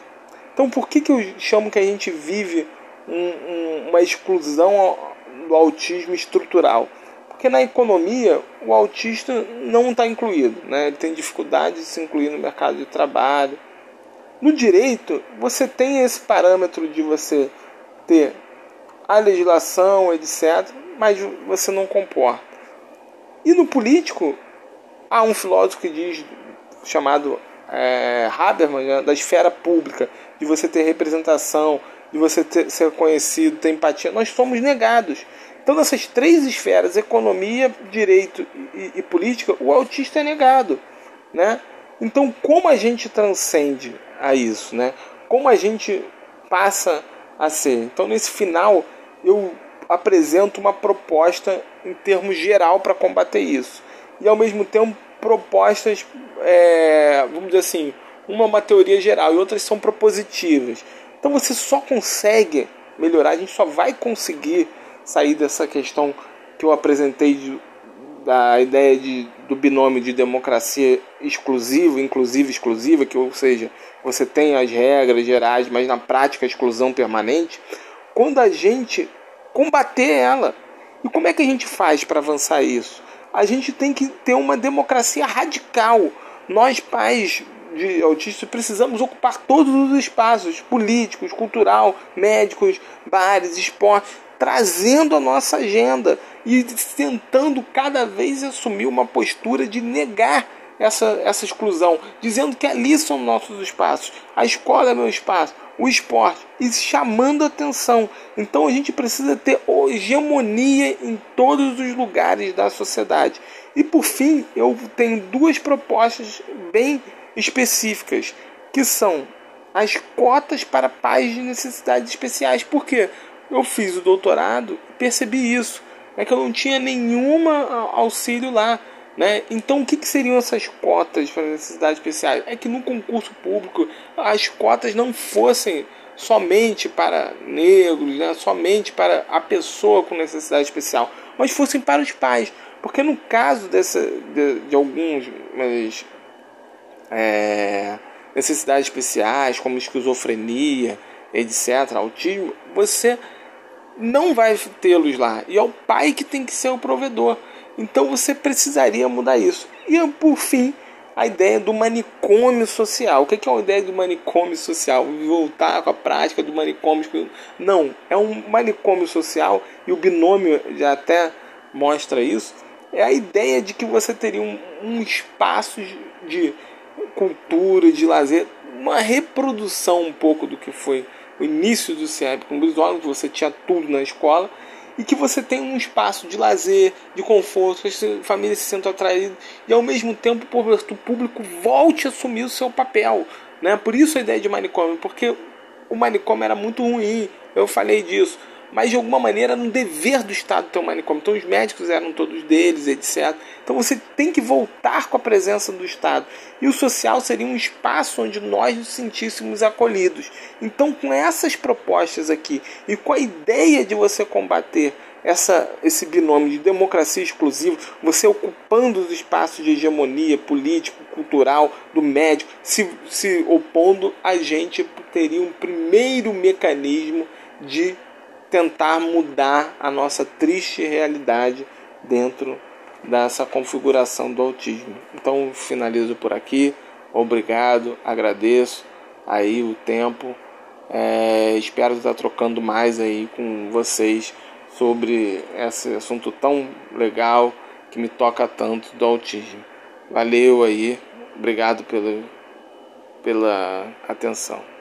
Então, por que, que eu chamo que a gente vive um, um, uma exclusão do autismo estrutural? Porque na economia o autista não está incluído, né? ele tem dificuldade de se incluir no mercado de trabalho, no direito, você tem esse parâmetro de você ter a legislação, etc., mas você não comporta. E no político, há um filósofo que diz, chamado é, Habermas, né, da esfera pública, de você ter representação, de você ter, ser conhecido, ter empatia. Nós somos negados. Então, nessas três esferas, economia, direito e, e política, o autista é negado. Né? Então, como a gente transcende a isso, né? Como a gente passa a ser. Então, nesse final, eu apresento uma proposta em termos geral para combater isso. E, ao mesmo tempo, propostas, é, vamos dizer assim, uma é uma teoria geral e outras são propositivas. Então, você só consegue melhorar, a gente só vai conseguir sair dessa questão que eu apresentei de, da ideia de, do binômio de democracia exclusiva, inclusiva, exclusiva, que ou seja, você tem as regras gerais, mas na prática a exclusão permanente, quando a gente combater ela. E como é que a gente faz para avançar isso? A gente tem que ter uma democracia radical. Nós, pais de autistas, precisamos ocupar todos os espaços políticos, cultural, médicos, bares, esporte, trazendo a nossa agenda e tentando cada vez assumir uma postura de negar essa, essa exclusão, dizendo que ali são nossos espaços, a escola é meu espaço, o esporte, e chamando atenção. Então a gente precisa ter hegemonia em todos os lugares da sociedade. E por fim, eu tenho duas propostas bem específicas, que são as cotas para pais de necessidades especiais. Por quê? Eu fiz o doutorado e percebi isso. É que eu não tinha nenhuma auxílio lá. Né? Então, o que, que seriam essas cotas para necessidades especiais? É que no concurso público as cotas não fossem somente para negros, né? somente para a pessoa com necessidade especial, mas fossem para os pais. Porque no caso dessa, de, de alguns mas, é, necessidades especiais, como esquizofrenia, etc., autismo, você não vai tê-los lá. E é o pai que tem que ser o provedor. Então você precisaria mudar isso. E por fim, a ideia do manicômio social. O que é uma ideia do manicômio social? Voltar com a prática do manicômio. Não, é um manicômio social e o binômio já até mostra isso. É a ideia de que você teria um, um espaço de cultura, de lazer, uma reprodução um pouco do que foi o início do CIEP com visual, que você tinha tudo na escola, e que você tem um espaço de lazer, de conforto, que as famílias se sintam atraídas, e ao mesmo tempo o público volte a assumir o seu papel. Né? Por isso a ideia de manicômio, porque o manicômio era muito ruim, eu falei disso mas de alguma maneira era um dever do Estado ter um manicômio. Então os médicos eram todos deles, etc. Então você tem que voltar com a presença do Estado. E o social seria um espaço onde nós nos sentíssemos acolhidos. Então, com essas propostas aqui e com a ideia de você combater essa, esse binômio de democracia exclusiva, você ocupando os espaços de hegemonia político, cultural, do médico, se, se opondo, a gente teria um primeiro mecanismo de tentar mudar a nossa triste realidade dentro dessa configuração do autismo. Então finalizo por aqui. Obrigado, agradeço aí o tempo. É, espero estar trocando mais aí com vocês sobre esse assunto tão legal que me toca tanto do autismo. Valeu aí, obrigado pela, pela atenção.